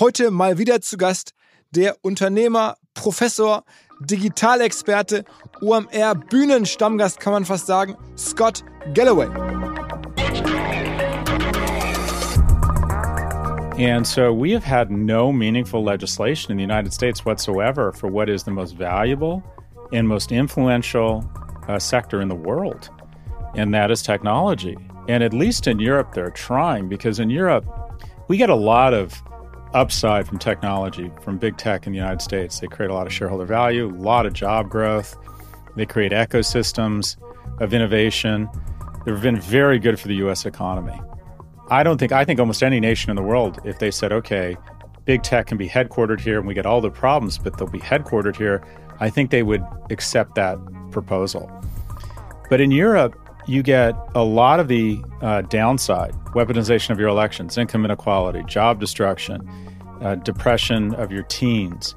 Heute mal wieder zu Gast der Unternehmer, Professor, Digitalexperte, OMR Bühnenstammgast kann man fast sagen, Scott Galloway. And so we have had no meaningful legislation in the United States whatsoever for what is the most valuable and most influential uh, sector in the world, and that is technology. And at least in Europe, they're trying because in Europe, we get a lot of upside from technology, from big tech in the United States. They create a lot of shareholder value, a lot of job growth. They create ecosystems of innovation. They've been very good for the US economy. I don't think, I think almost any nation in the world, if they said, okay, big tech can be headquartered here and we get all the problems, but they'll be headquartered here, I think they would accept that proposal. But in Europe, you get a lot of the uh, downside weaponization of your elections, income inequality, job destruction, uh, depression of your teens,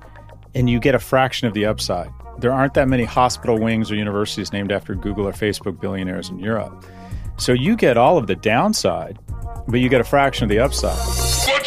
and you get a fraction of the upside. There aren't that many hospital wings or universities named after Google or Facebook billionaires in Europe. So you get all of the downside, but you get a fraction of the upside.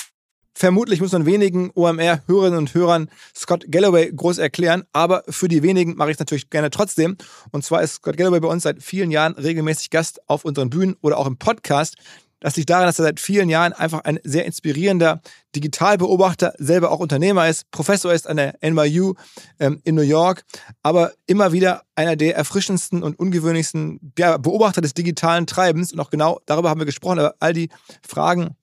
Vermutlich muss man wenigen OMR-Hörerinnen und Hörern Scott Galloway groß erklären, aber für die wenigen mache ich es natürlich gerne trotzdem. Und zwar ist Scott Galloway bei uns seit vielen Jahren regelmäßig Gast auf unseren Bühnen oder auch im Podcast. Das liegt daran, dass er seit vielen Jahren einfach ein sehr inspirierender Digitalbeobachter, selber auch Unternehmer ist, Professor ist an der NYU ähm, in New York, aber immer wieder einer der erfrischendsten und ungewöhnlichsten ja, Beobachter des digitalen Treibens. Und auch genau darüber haben wir gesprochen, aber all die Fragen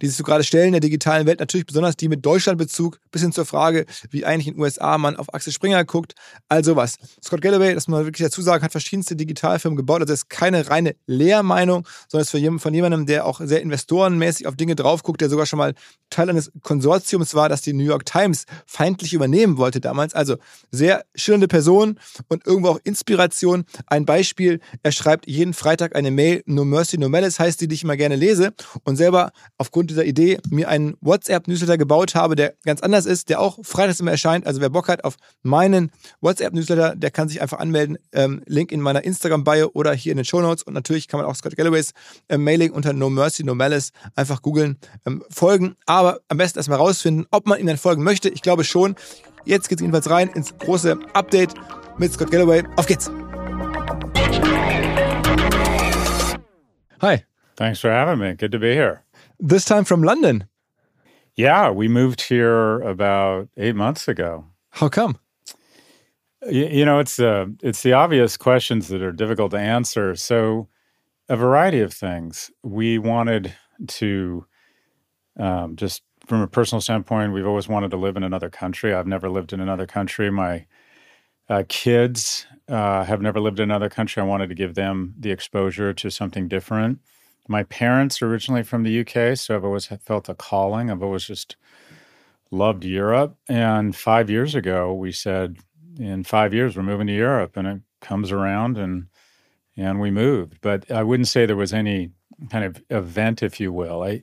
die sich so gerade stellen in der digitalen Welt, natürlich besonders die mit Deutschlandbezug, bis hin zur Frage, wie eigentlich in den USA man auf Axel Springer guckt, also was. Scott Galloway, das muss man wirklich dazu sagen, hat verschiedenste Digitalfirmen gebaut, also das ist keine reine Lehrmeinung, sondern ist von jemandem, der auch sehr investorenmäßig auf Dinge drauf guckt, der sogar schon mal Teil eines Konsortiums war, das die New York Times feindlich übernehmen wollte damals. Also sehr schillernde Person und irgendwo auch Inspiration. Ein Beispiel, er schreibt jeden Freitag eine Mail, No Mercy, No Malice heißt die, die ich immer gerne lese und selber aufgrund dieser Idee mir einen WhatsApp-Newsletter gebaut habe, der ganz anders ist, der auch freitags immer erscheint. Also wer Bock hat auf meinen WhatsApp-Newsletter, der kann sich einfach anmelden. Ähm, Link in meiner Instagram-Bio oder hier in den Show Notes. Und natürlich kann man auch Scott Galloways äh, Mailing unter No Mercy, No Malice einfach googeln, ähm, folgen. Aber am besten erstmal rausfinden, ob man ihm dann folgen möchte. Ich glaube schon. Jetzt geht es jedenfalls rein ins große Update mit Scott Galloway. Auf geht's! Hi. Thanks for having me. Good to be here. This time from London. Yeah, we moved here about eight months ago. How come? You, you know, it's the uh, it's the obvious questions that are difficult to answer. So, a variety of things. We wanted to um, just from a personal standpoint, we've always wanted to live in another country. I've never lived in another country. My uh, kids uh, have never lived in another country. I wanted to give them the exposure to something different. My parents are originally from the UK, so I've always felt a calling. I've always just loved Europe. And five years ago, we said, in five years, we're moving to Europe, and it comes around, and and we moved. But I wouldn't say there was any kind of event, if you will. I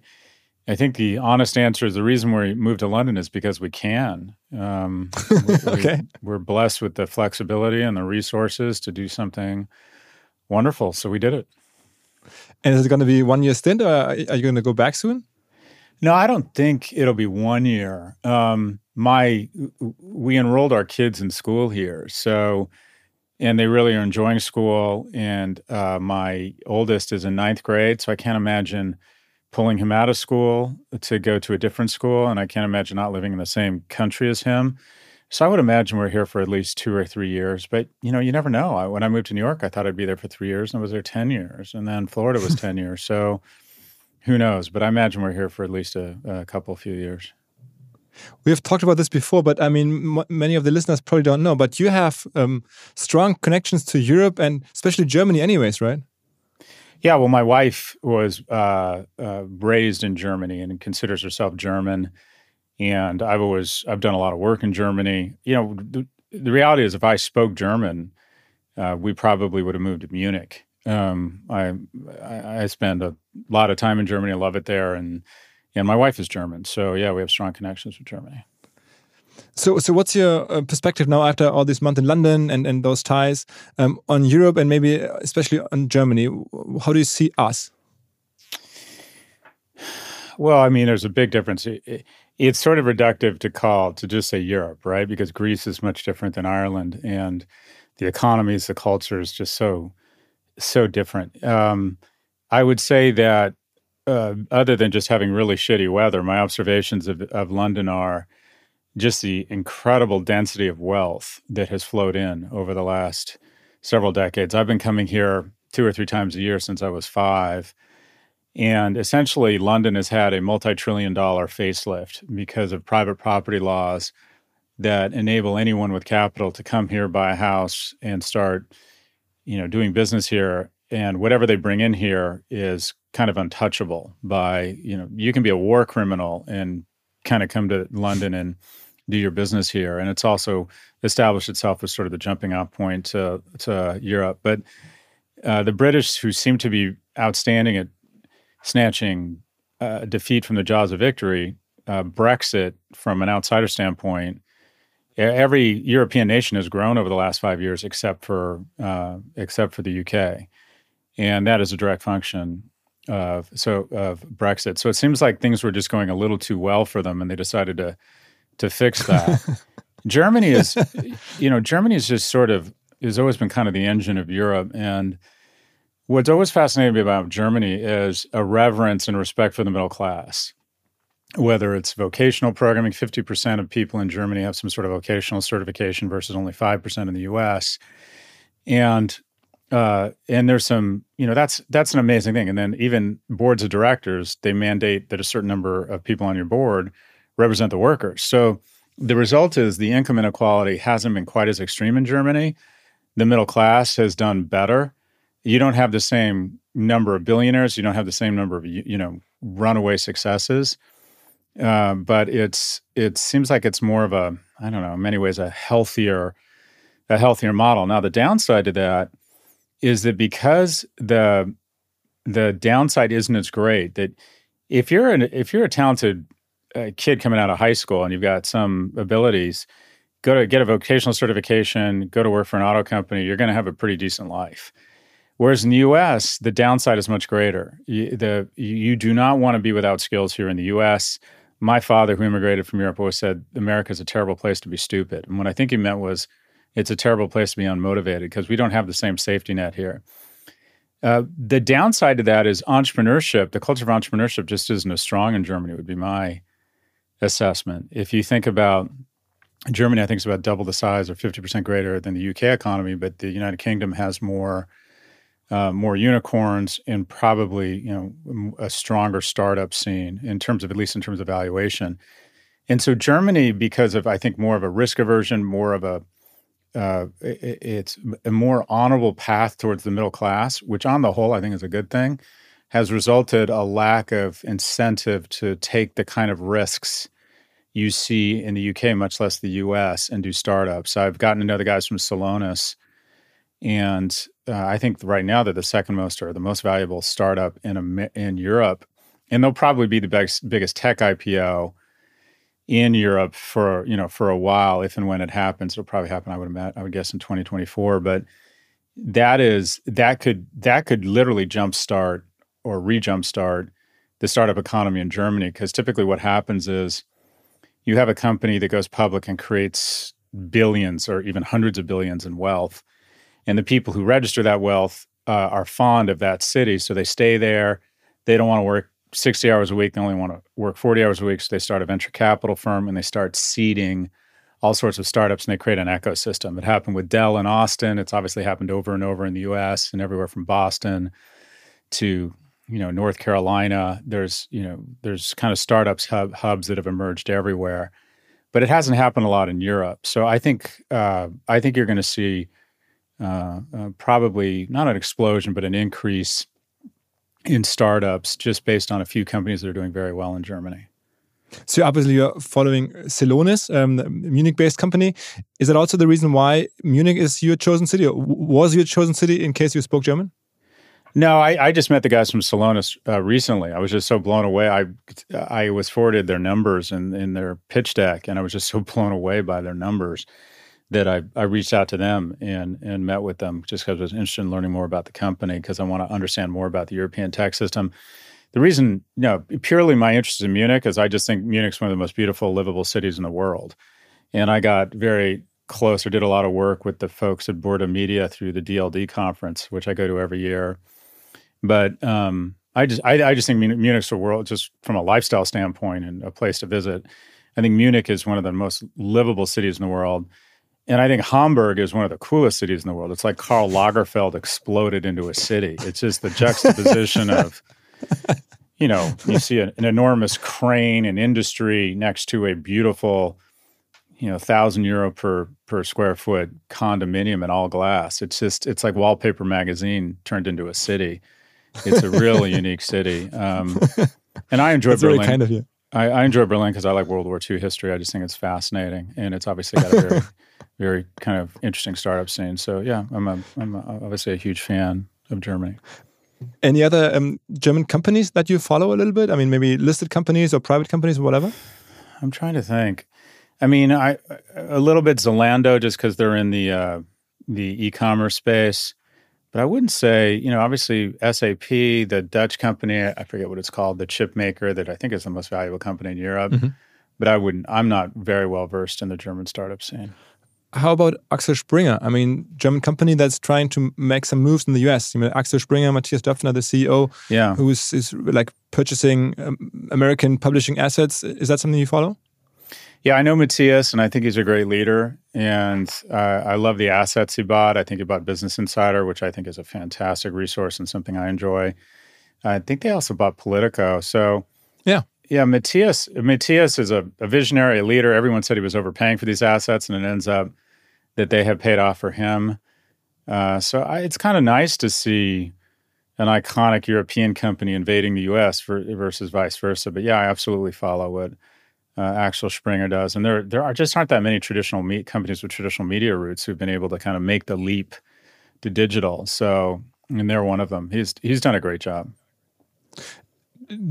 I think the honest answer is the reason we moved to London is because we can. Um, okay, we, we're blessed with the flexibility and the resources to do something wonderful, so we did it. And is it going to be one year stint, or are you going to go back soon? No, I don't think it'll be one year. Um, my we enrolled our kids in school here, so and they really are enjoying school. And uh, my oldest is in ninth grade, so I can't imagine pulling him out of school to go to a different school, and I can't imagine not living in the same country as him. So I would imagine we're here for at least two or three years. But you know, you never know. I, when I moved to New York, I thought I'd be there for three years, and I was there ten years, and then Florida was ten years. So who knows? But I imagine we're here for at least a, a couple, few years. We have talked about this before, but I mean, many of the listeners probably don't know. But you have um, strong connections to Europe and especially Germany, anyways, right? Yeah. Well, my wife was uh, uh, raised in Germany and considers herself German, and I've always I've done a lot of work in Germany. You know, the, the reality is, if I spoke German, uh, we probably would have moved to Munich. Um, I, I I spend a lot of time in Germany. I love it there, and and my wife is German, so yeah, we have strong connections with Germany. So, so what's your uh, perspective now after all this month in London and, and those ties um, on Europe and maybe especially on Germany? How do you see us? Well, I mean, there's a big difference. It, it's sort of reductive to call to just say Europe, right? Because Greece is much different than Ireland, and the economies, the culture is just so so different. Um, I would say that uh, other than just having really shitty weather, my observations of, of London are just the incredible density of wealth that has flowed in over the last several decades. I've been coming here two or three times a year since I was five. And essentially, London has had a multi trillion dollar facelift because of private property laws that enable anyone with capital to come here, buy a house, and start you know doing business here. And whatever they bring in here is kind of untouchable by you know you can be a war criminal and kind of come to london and do your business here. And it's also established itself as sort of the jumping off point to, to europe. But uh, the british who seem to be outstanding at snatching uh, defeat from the jaws of victory uh, brexit from an outsider standpoint every European nation has grown over the last five years, except for uh, except for the UK, and that is a direct function of so of Brexit. So it seems like things were just going a little too well for them, and they decided to to fix that. Germany is, you know, Germany is just sort of has always been kind of the engine of Europe, and what's always fascinated me about Germany is a reverence and respect for the middle class whether it's vocational programming, 50% of people in Germany have some sort of vocational certification versus only 5% in the US. And uh, and there's some, you know, that's that's an amazing thing. And then even boards of directors, they mandate that a certain number of people on your board represent the workers. So the result is the income inequality hasn't been quite as extreme in Germany. The middle class has done better. You don't have the same number of billionaires. You don't have the same number of you know runaway successes uh, but it's it seems like it's more of a I don't know in many ways a healthier a healthier model. Now the downside to that is that because the the downside isn't as great that if you're an if you're a talented uh, kid coming out of high school and you've got some abilities go to get a vocational certification go to work for an auto company you're going to have a pretty decent life whereas in the us the downside is much greater you, the, you do not want to be without skills here in the us my father, who immigrated from Europe, always said America is a terrible place to be stupid. And what I think he meant was it's a terrible place to be unmotivated because we don't have the same safety net here. Uh, the downside to that is entrepreneurship. The culture of entrepreneurship just isn't as strong in Germany, would be my assessment. If you think about Germany, I think it's about double the size or 50% greater than the UK economy, but the United Kingdom has more uh, more unicorns and probably you know a stronger startup scene in terms of at least in terms of valuation. And so Germany, because of I think more of a risk aversion, more of a uh, it, it's a more honorable path towards the middle class, which on the whole I think is a good thing, has resulted a lack of incentive to take the kind of risks you see in the UK, much less the US, and do startups. I've gotten to know the guys from Celonis, and uh, I think right now they're the second most or the most valuable startup in a in Europe, and they'll probably be the biggest biggest tech IPO in Europe for you know for a while if and when it happens. It'll probably happen. I would imagine, I would guess in 2024. But that is that could that could literally jumpstart or re-jumpstart the startup economy in Germany because typically what happens is you have a company that goes public and creates billions or even hundreds of billions in wealth and the people who register that wealth uh, are fond of that city so they stay there they don't want to work 60 hours a week they only want to work 40 hours a week so they start a venture capital firm and they start seeding all sorts of startups and they create an ecosystem. It happened with Dell in Austin. It's obviously happened over and over in the US and everywhere from Boston to you know North Carolina. There's you know there's kind of startups hub, hubs that have emerged everywhere, but it hasn't happened a lot in Europe. So I think uh, I think you're going to see uh, uh, probably not an explosion, but an increase in startups just based on a few companies that are doing very well in Germany. So obviously you're following Celonis, um, the Munich-based company. Is that also the reason why Munich is your chosen city, or was your chosen city in case you spoke German? No, I, I just met the guys from Celonis uh, recently. I was just so blown away. I I was forwarded their numbers in, in their pitch deck, and I was just so blown away by their numbers that I, I reached out to them and and met with them just because I was interested in learning more about the company because I want to understand more about the European tax system the reason, you know, purely my interest in Munich is I just think Munich's one of the most beautiful, livable cities in the world. And I got very close or did a lot of work with the folks at Burda Media through the DLD conference, which I go to every year. But um, I just I, I, just think Munich's a world just from a lifestyle standpoint and a place to visit. I think Munich is one of the most livable cities in the world. And I think Hamburg is one of the coolest cities in the world. It's like Karl Lagerfeld exploded into a city. It's just the juxtaposition of you know, you see an, an, enormous crane and industry next to a beautiful, you know, thousand euro per per square foot condominium in all glass. It's just it's like wallpaper magazine turned into a city. It's a really unique city, um, and I enjoy That's Berlin. Really kind of you. I, I enjoy Berlin because I like World War II history. I just think it's fascinating, and it's obviously got a very, very kind of interesting startup scene. So yeah, I'm a, I'm a, obviously a huge fan of Germany. Any other um, German companies that you follow a little bit? I mean, maybe listed companies or private companies or whatever. I'm trying to think. I mean, I a little bit Zalando just because they're in the uh, the e-commerce space, but I wouldn't say you know obviously SAP, the Dutch company, I forget what it's called, the chip maker that I think is the most valuable company in Europe. Mm-hmm. But I wouldn't. I'm not very well versed in the German startup scene how about Axel Springer? I mean, German company that's trying to make some moves in the US. You know, Axel Springer, Matthias Döpfner, the CEO, yeah, who is, is like purchasing um, American publishing assets. Is that something you follow? Yeah, I know Matthias, and I think he's a great leader. And uh, I love the assets he bought. I think he bought Business Insider, which I think is a fantastic resource and something I enjoy. I think they also bought Politico. So yeah, yeah, Matthias. Matthias is a, a visionary, a leader. Everyone said he was overpaying for these assets, and it ends up that they have paid off for him. Uh, so I, it's kind of nice to see an iconic European company invading the U.S. For, versus vice versa. But yeah, I absolutely follow what uh, Axel Springer does, and there there are just aren't that many traditional meat companies with traditional media roots who've been able to kind of make the leap to digital. So, and they're one of them. He's he's done a great job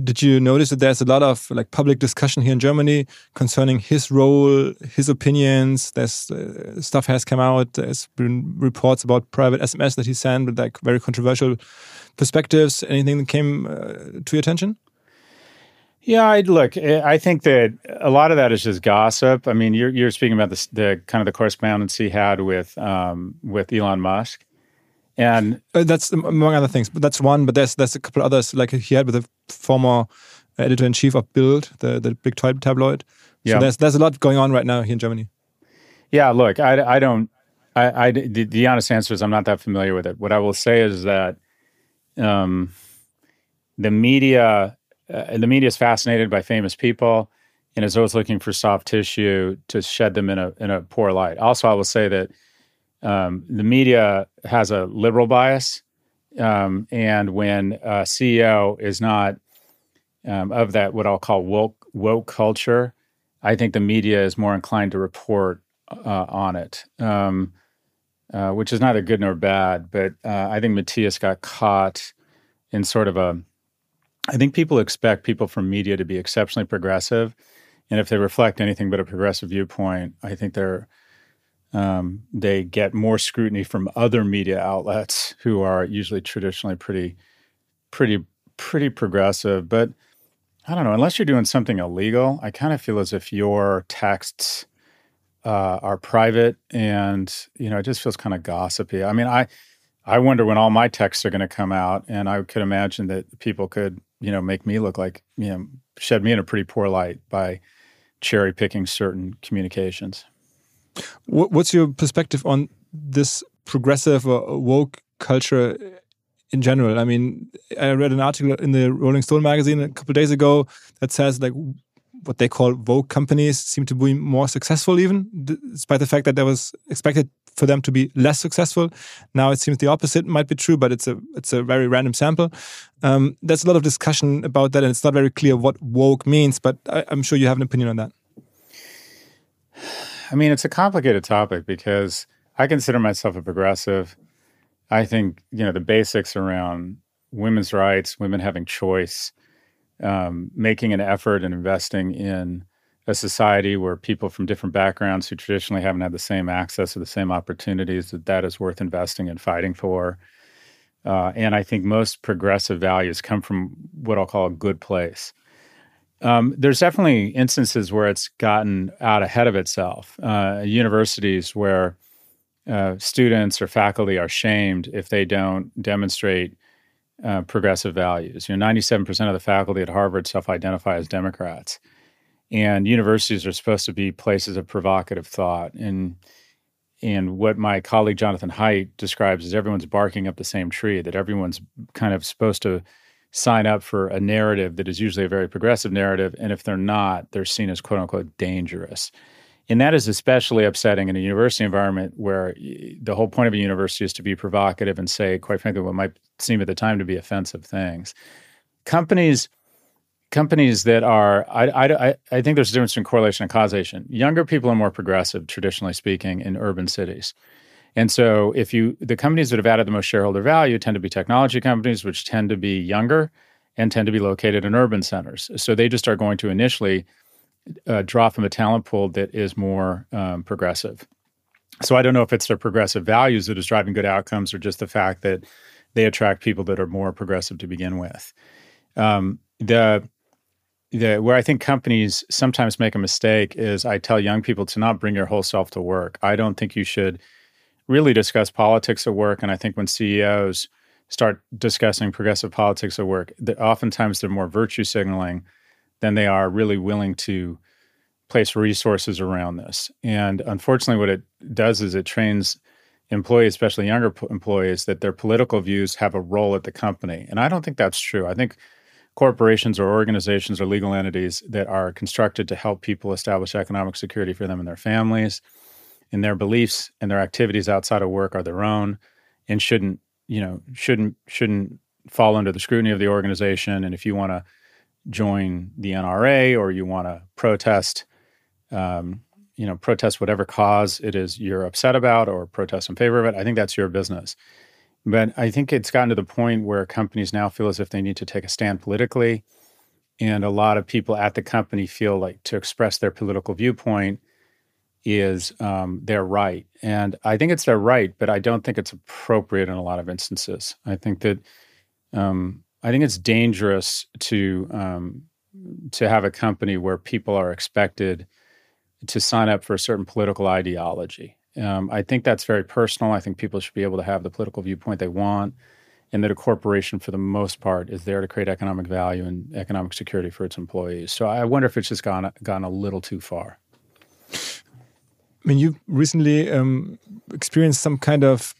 did you notice that there's a lot of like public discussion here in Germany concerning his role, his opinions? There's uh, stuff has come out. There's been reports about private SMS that he sent with like very controversial perspectives. Anything that came uh, to your attention? Yeah, I look. Eh, I think that a lot of that is just gossip. I mean, you're you're speaking about the, the kind of the correspondence he had with um, with Elon Musk. And uh, that's among other things, but that's one. But there's there's a couple others like he had with the former editor in chief of Bild, the the big tabloid. So yeah. there's there's a lot going on right now here in Germany. Yeah, look, I, I don't. I, I the, the honest answer is I'm not that familiar with it. What I will say is that um, the media uh, the media is fascinated by famous people and is always looking for soft tissue to shed them in a in a poor light. Also, I will say that um, the media has a liberal bias, um, and when a CEO is not um, of that what I'll call woke woke culture, I think the media is more inclined to report uh, on it, um, uh, which is neither good nor bad. But uh, I think Matthias got caught in sort of a. I think people expect people from media to be exceptionally progressive, and if they reflect anything but a progressive viewpoint, I think they're um, they get more scrutiny from other media outlets who are usually traditionally pretty, pretty, pretty progressive. But I don't know, unless you're doing something illegal, I kind of feel as if your texts uh, are private, and you know, it just feels kind of gossipy. I mean, I I wonder when all my texts are going to come out, and I could imagine that people could, you know, make me look like, you know, shed me in a pretty poor light by cherry picking certain communications. What's your perspective on this progressive or woke culture in general? I mean, I read an article in the Rolling Stone magazine a couple days ago that says like what they call woke companies seem to be more successful, even despite the fact that there was expected for them to be less successful. Now it seems the opposite might be true, but it's a it's a very random sample. Um, there's a lot of discussion about that, and it's not very clear what woke means. But I, I'm sure you have an opinion on that. I mean, it's a complicated topic because I consider myself a progressive. I think you know the basics around women's rights, women having choice, um, making an effort and investing in a society where people from different backgrounds who traditionally haven't had the same access or the same opportunities that that is worth investing and fighting for. Uh, and I think most progressive values come from what I'll call a good place. Um, there's definitely instances where it's gotten out ahead of itself. Uh, universities where uh, students or faculty are shamed if they don't demonstrate uh, progressive values. You know, 97% of the faculty at Harvard self-identify as Democrats, and universities are supposed to be places of provocative thought. And and what my colleague Jonathan Haidt describes is everyone's barking up the same tree. That everyone's kind of supposed to sign up for a narrative that is usually a very progressive narrative. And if they're not, they're seen as quote unquote dangerous. And that is especially upsetting in a university environment where the whole point of a university is to be provocative and say, quite frankly, what might seem at the time to be offensive things. Companies, companies that are, I, I, I think there's a difference between correlation and causation. Younger people are more progressive, traditionally speaking, in urban cities. And so if you the companies that have added the most shareholder value tend to be technology companies, which tend to be younger and tend to be located in urban centers. So they just are going to initially uh, draw from a talent pool that is more um, progressive. So I don't know if it's their progressive values that is driving good outcomes or just the fact that they attract people that are more progressive to begin with. Um, the the where I think companies sometimes make a mistake is I tell young people to not bring your whole self to work. I don't think you should really discuss politics at work. And I think when CEOs start discussing progressive politics at work, that oftentimes they're more virtue signaling than they are really willing to place resources around this. And unfortunately, what it does is it trains employees, especially younger p- employees, that their political views have a role at the company. And I don't think that's true. I think corporations or organizations or legal entities that are constructed to help people establish economic security for them and their families and their beliefs and their activities outside of work are their own and shouldn't you know shouldn't shouldn't fall under the scrutiny of the organization. And if you want to join the NRA or you want to protest um, you know protest whatever cause it is you're upset about or protest in favor of it I think that's your business. But I think it's gotten to the point where companies now feel as if they need to take a stand politically. And a lot of people at the company feel like to express their political viewpoint is um, their right. And I think it's their right, but I don't think it's appropriate in a lot of instances. I think that um, I think it's dangerous to um, to have a company where people are expected to sign up for a certain political ideology. Um, I think that's very personal. I think people should be able to have the political viewpoint they want, and that a corporation, for the most part, is there to create economic value and economic security for its employees. So I wonder if it's just gone gone a little too far. I mean, you recently um, experienced some kind of,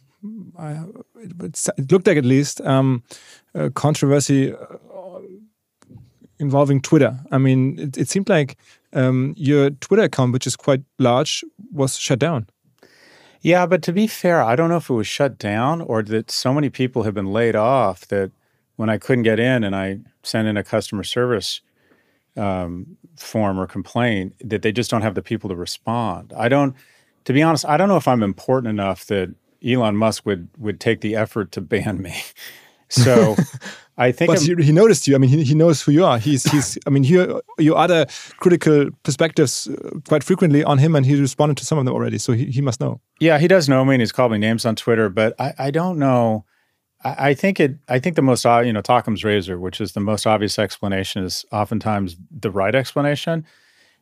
uh, it, looked like at least, um, controversy uh, involving Twitter. I mean, it, it seemed like um, your Twitter account, which is quite large, was shut down. Yeah, but to be fair, I don't know if it was shut down or that so many people have been laid off that when I couldn't get in and I sent in a customer service um, form or complaint that they just don't have the people to respond. I don't, to be honest, I don't know if I'm important enough that Elon Musk would would take the effort to ban me. So I think but he, he, noticed you. I mean, he, he knows who you are. He's he's. I mean, you you other critical perspectives uh, quite frequently on him, and he responded to some of them already. So he, he must know. Yeah, he does know me, and he's called me names on Twitter. But I, I don't know. I, think it. I think the most you know, Occam's razor, which is the most obvious explanation, is oftentimes the right explanation.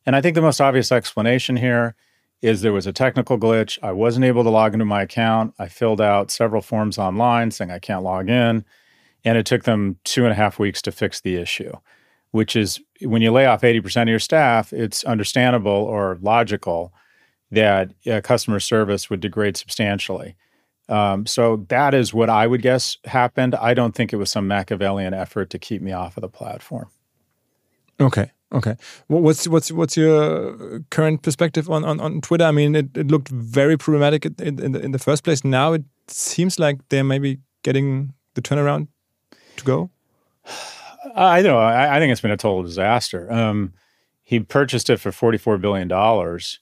And I think the most obvious explanation here is there was a technical glitch. I wasn't able to log into my account. I filled out several forms online saying I can't log in and it took them two and a half weeks to fix the issue, which is when you lay off 80% of your staff, it's understandable or logical that uh, customer service would degrade substantially. Um, so that is what I would guess happened. I don't think it was some Machiavellian effort to keep me off of the platform. Okay. Okay. What's what's what's your current perspective on, on, on Twitter? I mean, it, it looked very problematic in, in, the, in the first place. Now it seems like they're maybe getting the turnaround to go? I know. I, I, think it's been a total disaster. Um, he purchased it for forty-four billion dollars.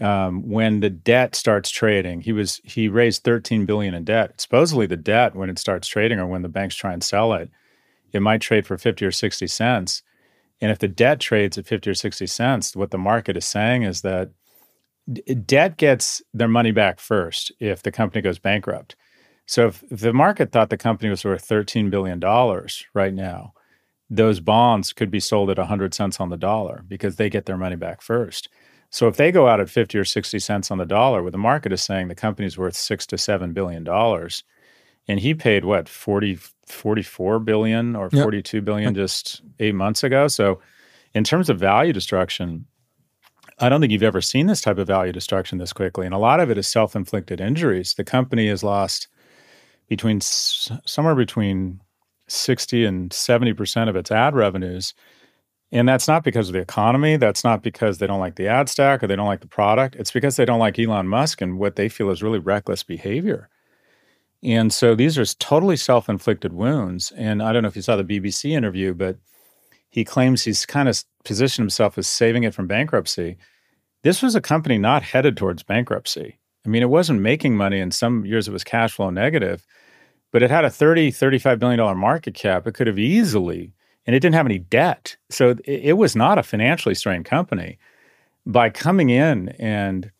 Um, when the debt starts trading, he was he raised thirteen billion in debt. Supposedly, the debt when it starts trading or when the banks try and sell it, it might trade for fifty or sixty cents. And if the debt trades at fifty or sixty cents, what the market is saying is that debt gets their money back first if the company goes bankrupt. So if, if the market thought the company was worth $13 billion right now, those bonds could be sold at 100 cents on the dollar because they get their money back first. So if they go out at 50 or 60 cents on the dollar, where the market is saying the company's worth six to seven billion dollars, and he paid what 40, 44 billion or yep. 42 billion just eight months ago. So in terms of value destruction, I don't think you've ever seen this type of value destruction this quickly. And a lot of it is self inflicted injuries. The company has lost between somewhere between 60 and 70% of its ad revenues. And that's not because of the economy. That's not because they don't like the ad stack or they don't like the product. It's because they don't like Elon Musk and what they feel is really reckless behavior. And so these are totally self inflicted wounds. And I don't know if you saw the BBC interview, but he claims he's kind of positioned himself as saving it from bankruptcy. This was a company not headed towards bankruptcy. I mean, it wasn't making money. In some years, it was cash flow negative but it had a $30, $35 billion market cap it could have easily and it didn't have any debt. So it, it, was not a financially strained company. By coming in and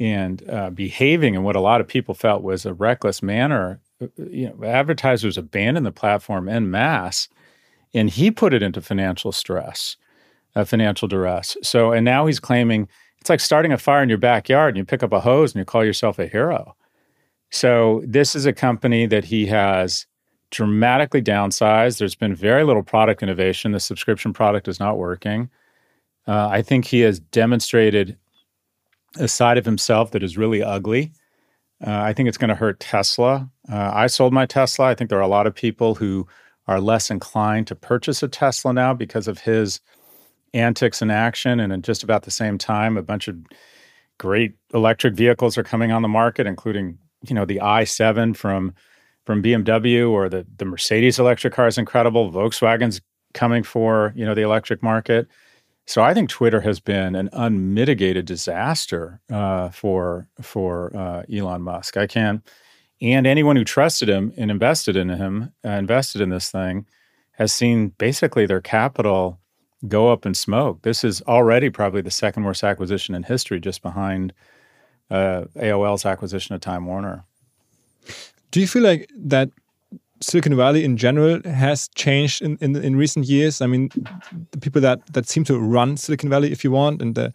and uh, behaving in what a lot of people felt was a reckless manner uh, you know advertisers abandoned the platform en masse and he put it into financial stress uh, financial duress. So and now he's claiming it's like starting a fire in your backyard and you pick up a hose and you call yourself a hero. So this is a company that he has dramatically downsized. There's been very little product innovation. The subscription product is not working. Uh, I think he has demonstrated a side of himself that is really ugly. Uh, I think it's going to hurt Tesla. Uh, I sold my Tesla. I think there are a lot of people who are less inclined to purchase a Tesla now because of his antics and action. And at just about the same time, a bunch of great electric vehicles are coming on the market, including you know the i7 from from BMW or the the Mercedes electric car is incredible. Volkswagen's coming for you know the electric market. So I think Twitter has been an unmitigated disaster uh, for for uh, Elon Musk. I can, and anyone who trusted him and invested in him, uh, invested in this thing, has seen basically their capital go up in smoke. This is already probably the second worst acquisition in history, just behind uh, AOL's acquisition of Time Warner. Do you feel like that Silicon Valley in general has changed in, in, in recent years? I mean, the people that that seem to run Silicon Valley, if you want, and the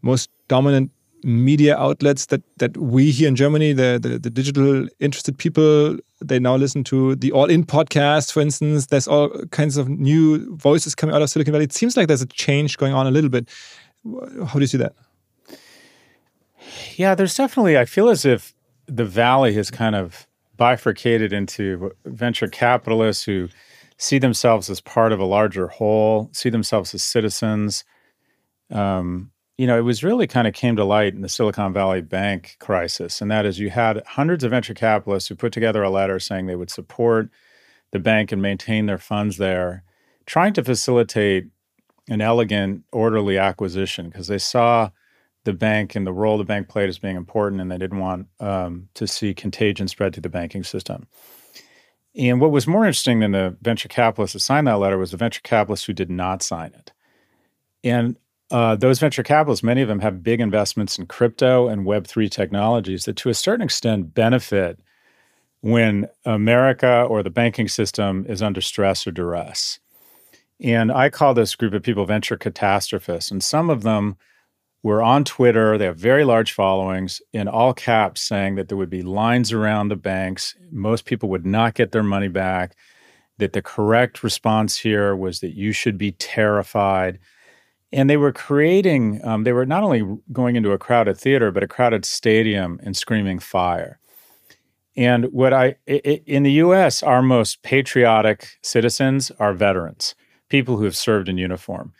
most dominant media outlets that that we here in Germany, the, the, the digital interested people, they now listen to the All In podcast, for instance. There's all kinds of new voices coming out of Silicon Valley. It seems like there's a change going on a little bit. How do you see that? Yeah, there's definitely, I feel as if the Valley has kind of bifurcated into venture capitalists who see themselves as part of a larger whole, see themselves as citizens. Um, you know, it was really kind of came to light in the Silicon Valley Bank crisis, and that is you had hundreds of venture capitalists who put together a letter saying they would support the bank and maintain their funds there, trying to facilitate an elegant, orderly acquisition because they saw the bank and the role the bank played as being important, and they didn't want um, to see contagion spread through the banking system. And what was more interesting than the venture capitalists that signed that letter was the venture capitalists who did not sign it. And uh, those venture capitalists, many of them have big investments in crypto and Web3 technologies that to a certain extent benefit when America or the banking system is under stress or duress. And I call this group of people venture catastrophists. And some of them were on Twitter. They have very large followings in all caps saying that there would be lines around the banks. Most people would not get their money back. That the correct response here was that you should be terrified. And they were creating, um, they were not only going into a crowded theater, but a crowded stadium and screaming fire. And what I, in the US, our most patriotic citizens are veterans people who have served in uniform.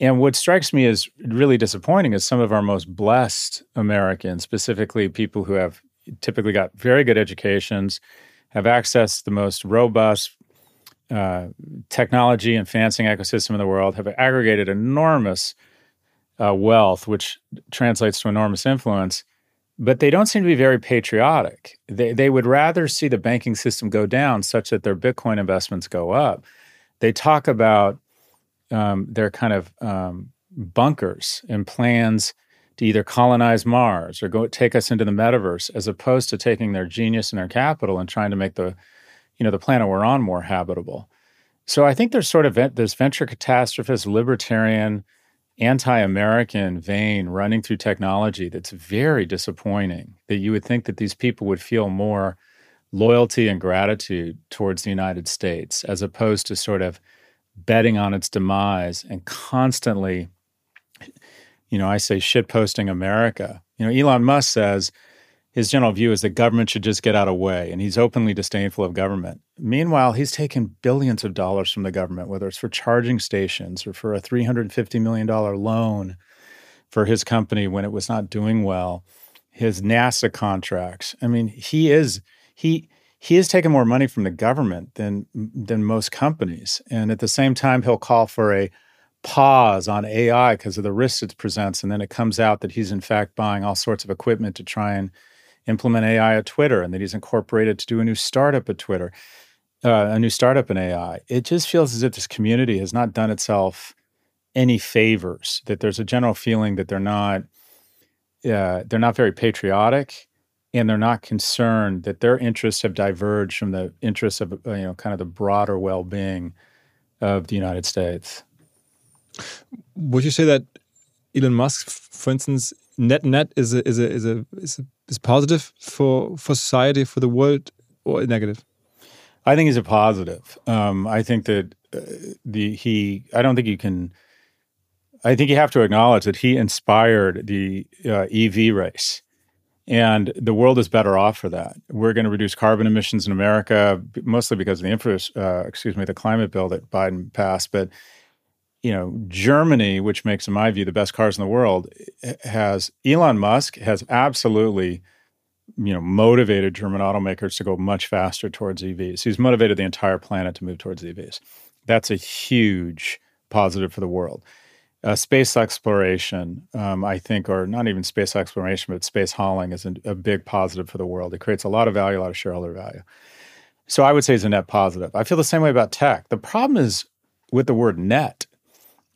And what strikes me as really disappointing is some of our most blessed Americans, specifically people who have typically got very good educations, have access to the most robust uh, technology and financing ecosystem in the world, have aggregated enormous uh, wealth, which translates to enormous influence, but they don't seem to be very patriotic. They, they would rather see the banking system go down such that their Bitcoin investments go up they talk about um, their kind of um, bunkers and plans to either colonize Mars or go take us into the metaverse, as opposed to taking their genius and their capital and trying to make the, you know, the planet we're on more habitable. So I think there's sort of this venture catastrophist, libertarian, anti-American vein running through technology that's very disappointing. That you would think that these people would feel more loyalty and gratitude towards the United States as opposed to sort of betting on its demise and constantly, you know, I say shitposting America. You know, Elon Musk says his general view is that government should just get out of the way, and he's openly disdainful of government. Meanwhile, he's taken billions of dollars from the government, whether it's for charging stations or for a $350 million loan for his company when it was not doing well, his NASA contracts. I mean, he is he he has taken more money from the government than than most companies, and at the same time, he'll call for a pause on AI because of the risks it presents, and then it comes out that he's in fact buying all sorts of equipment to try and implement AI at Twitter, and that he's incorporated to do a new startup at Twitter, uh, a new startup in AI. It just feels as if this community has not done itself any favors. That there's a general feeling that they're not uh, they're not very patriotic and they're not concerned that their interests have diverged from the interests of uh, you know kind of the broader well-being of the United States. Would you say that Elon Musk, for instance, net net is a, is a, is a, is, a, is positive for for society for the world or negative? I think he's a positive. Um, I think that uh, the he. I don't think you can. I think you have to acknowledge that he inspired the uh, EV race and the world is better off for that. We're going to reduce carbon emissions in America, mostly because of the infra, uh, excuse me, the climate bill that Biden passed. But you know, Germany, which makes, in my view, the best cars in the world, has Elon Musk has absolutely, you know, motivated German automakers to go much faster towards EVs. He's motivated the entire planet to move towards EVs. That's a huge positive for the world uh, space exploration, um, I think, or not even space exploration, but space hauling is a, a, big positive for the world. It creates a lot of value, a lot of shareholder value. So I would say it's a net positive. I feel the same way about tech. The problem is with the word net,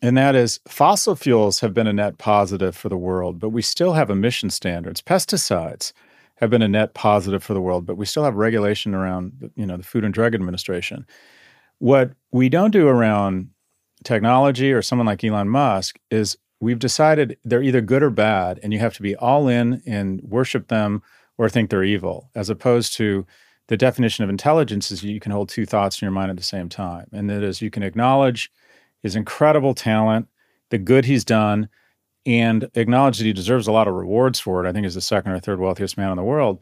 and that is fossil fuels have been a net positive for the world, but we still have emission standards. Pesticides have been a net positive for the world, but we still have regulation around, you know, the Food and Drug Administration. What we don't do around technology or someone like Elon Musk is we've decided they're either good or bad, and you have to be all in and worship them or think they're evil, as opposed to the definition of intelligence is you can hold two thoughts in your mind at the same time. And that is you can acknowledge his incredible talent, the good he's done, and acknowledge that he deserves a lot of rewards for it. I think he's the second or third wealthiest man in the world.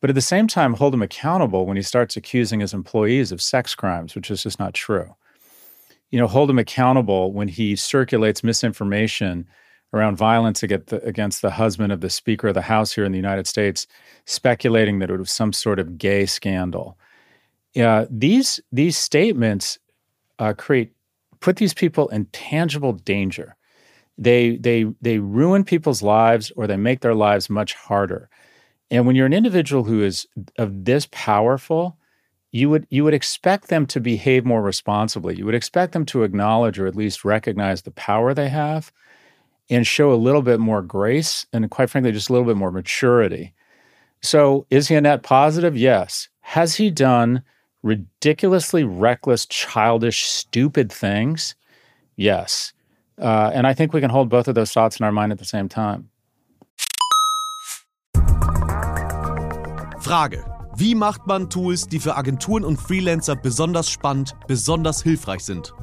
But at the same time, hold him accountable when he starts accusing his employees of sex crimes, which is just not true you know, hold him accountable when he circulates misinformation around violence against the, husband of the Speaker of the House here in the United States, speculating that it was some sort of gay scandal. Uh, these these statements uh, create put these people in tangible danger. They they they ruin people's lives or they make their lives much harder. And when you're an individual who is of this powerful, you would you would expect them to behave more responsibly. You would expect them to acknowledge or at least recognize the power they have and show a little bit more grace and quite frankly just a little bit more maturity. So, is he a net positive? Yes. Has he done ridiculously reckless, childish, stupid things? Yes. Uh, and I think we can hold both of those thoughts in our mind at the same time. Frage. Wie macht man Tools, die für Agenturen und Freelancer besonders spannend, besonders hilfreich sind?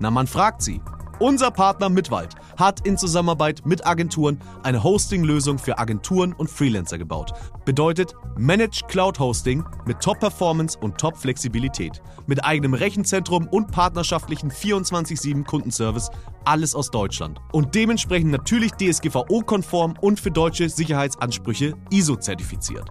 Na, man fragt sie. Unser Partner Mitwald hat in Zusammenarbeit mit Agenturen eine Hosting-Lösung für Agenturen und Freelancer gebaut. Bedeutet Managed Cloud Hosting mit Top-Performance und Top-Flexibilität. Mit eigenem Rechenzentrum und partnerschaftlichen 24-7 Kundenservice. Alles aus Deutschland. Und dementsprechend natürlich DSGVO-konform und für deutsche Sicherheitsansprüche ISO-zertifiziert.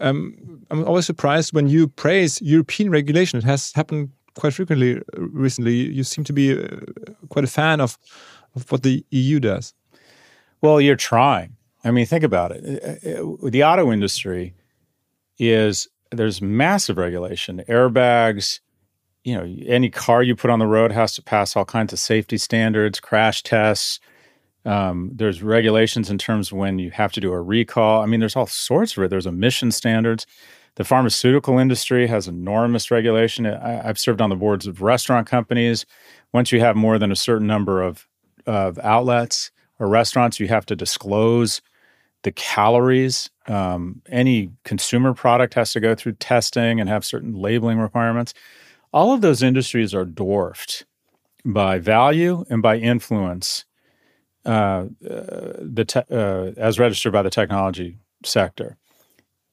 um, I'm always surprised when you praise European regulation. It has happened quite frequently recently. You seem to be uh, quite a fan of, of what the EU does. Well, you're trying. I mean, think about it. Uh, uh, the auto industry is there's massive regulation, airbags. You know, any car you put on the road has to pass all kinds of safety standards, crash tests. Um, there's regulations in terms of when you have to do a recall. I mean, there's all sorts of it. There's emission standards. The pharmaceutical industry has enormous regulation. I, have served on the boards of restaurant companies. Once you have more than a certain number of, of outlets or restaurants, you have to disclose the calories. Um, any consumer product has to go through testing and have certain labeling requirements. All of those industries are dwarfed by value and by influence uh, the te- uh, as registered by the technology sector.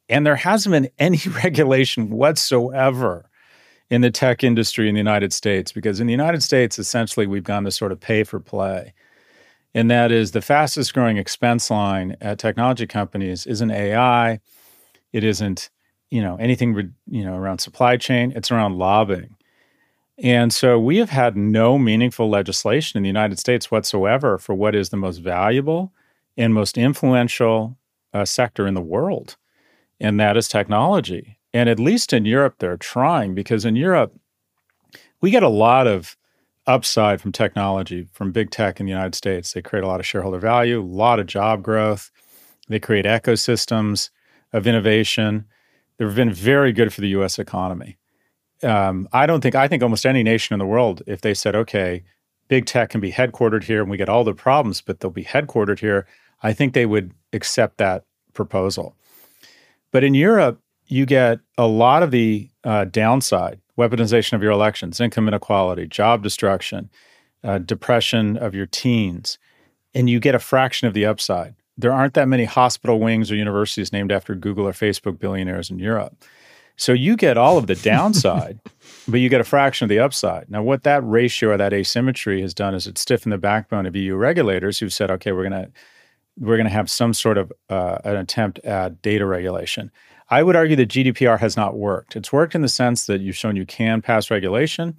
And there hasn't been any regulation whatsoever in the tech industry in the United States because in the United States, essentially, we've gone to sort of pay for play. And that is the fastest growing expense line at technology companies isn't AI, it isn't you know anything you know around supply chain, it's around lobbying. And so we have had no meaningful legislation in the United States whatsoever for what is the most valuable and most influential uh, sector in the world, and that is technology. And at least in Europe, they're trying because in Europe, we get a lot of upside from technology from big tech in the United States. They create a lot of shareholder value, a lot of job growth. They create ecosystems of innovation. They've been very good for the US economy um, I don't think I think almost any nation in the world, if they said, okay, big tech can be headquartered here and we get all the problems, but they'll be headquartered here, I think they would accept that proposal. But in Europe, you get a lot of the uh, downside weaponization of your elections, income inequality, job destruction, uh, depression of your teens, and you get a fraction of the upside. There aren't that many hospital wings or universities named after Google or Facebook billionaires in Europe. So you get all of the downside, but you get a fraction of the upside. Now, what that ratio or that asymmetry has done is it's stiffened the backbone of EU regulators who've said, okay, we're going to we're going to have some sort of uh, an attempt at data regulation. I would argue that GDPR has not worked. It's worked in the sense that you've shown you can pass regulation,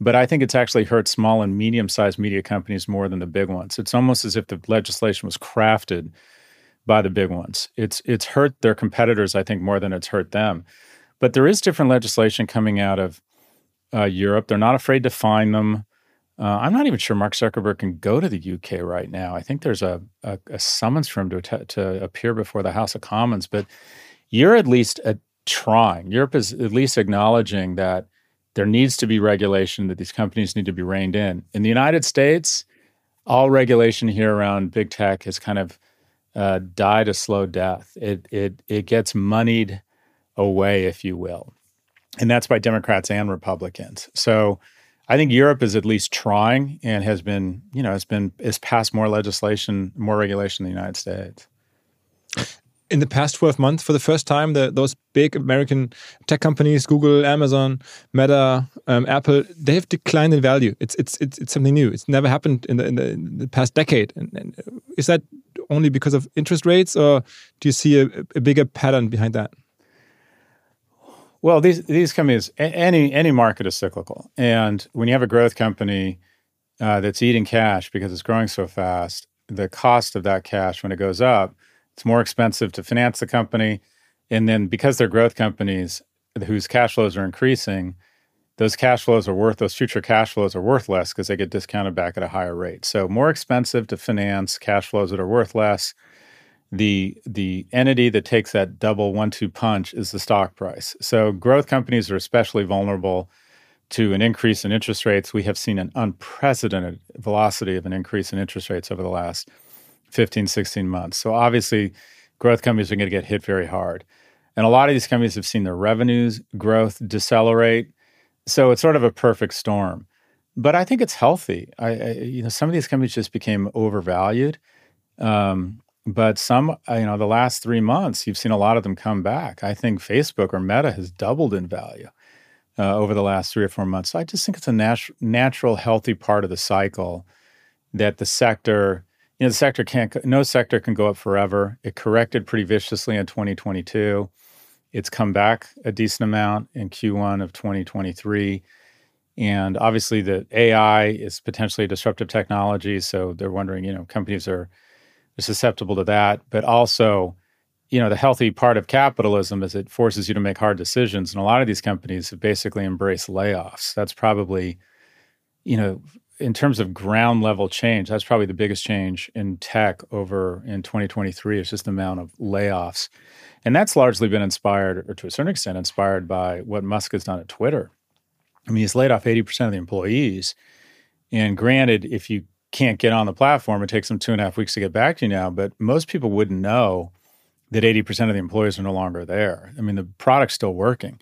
but I think it's actually hurt small and medium sized media companies more than the big ones. It's almost as if the legislation was crafted by the big ones. It's it's hurt their competitors, I think, more than it's hurt them. But there is different legislation coming out of uh, Europe. They're not afraid to fine them. Uh, I'm not even sure Mark Zuckerberg can go to the UK right now. I think there's a, a, a summons for him to, to appear before the House of Commons. But you're at least at trying. Europe is at least acknowledging that there needs to be regulation, that these companies need to be reined in. In the United States, all regulation here around big tech has kind of uh, died a slow death. It, it, it gets moneyed away, if you will. And that's by Democrats and Republicans. So I think Europe is at least trying and has been, you know, has been, has passed more legislation, more regulation in the United States in the past 12 months, for the first time, the, those big American tech companies, Google, Amazon, Meta, um, Apple, they have declined in value. It's, it's, it's, it's something new. It's never happened in the, in the, in the past decade. And, and, is that only because of interest rates, or do you see a, a bigger pattern behind that? Well, these these companies, any any market is cyclical, and when you have a growth company uh, that's eating cash because it's growing so fast, the cost of that cash when it goes up it's more expensive to finance the company. And then because they're growth companies whose cash flows are increasing, those cash flows are worth, those future cash flows are worth less because they get discounted back at a higher rate. So more expensive to finance cash flows that are worth less. The the entity that takes that double one-two punch is the stock price. So growth companies are especially vulnerable to an increase in interest rates. We have seen an unprecedented velocity of an increase in interest rates over the last 15, 16 months. So obviously, growth companies are going to get hit very hard. And a lot of these companies have seen their revenues growth decelerate. So it's sort of a perfect storm. But I think it's healthy. I, I you know, some of these companies just became overvalued. Um, but some, uh, you know, the last three months, you've seen a lot of them come back. I think Facebook or Meta has doubled in value uh, over the last three or four months. So I just think it's a nat- natural, healthy part of the cycle that the sector you know the sector can't no sector can go up forever it corrected pretty viciously in 2022 it's come back a decent amount in q1 of 2023 and obviously the ai is potentially a disruptive technology so they're wondering you know companies are, are susceptible to that but also you know the healthy part of capitalism is it forces you to make hard decisions and a lot of these companies have basically embraced layoffs that's probably you know in terms of ground level change, that's probably the biggest change in tech over in 2023. It's just the amount of layoffs. And that's largely been inspired, or to a certain extent, inspired by what Musk has done at Twitter. I mean, he's laid off 80% of the employees. And granted, if you can't get on the platform, it takes them two and a half weeks to get back to you now. But most people wouldn't know that 80% of the employees are no longer there. I mean, the product's still working.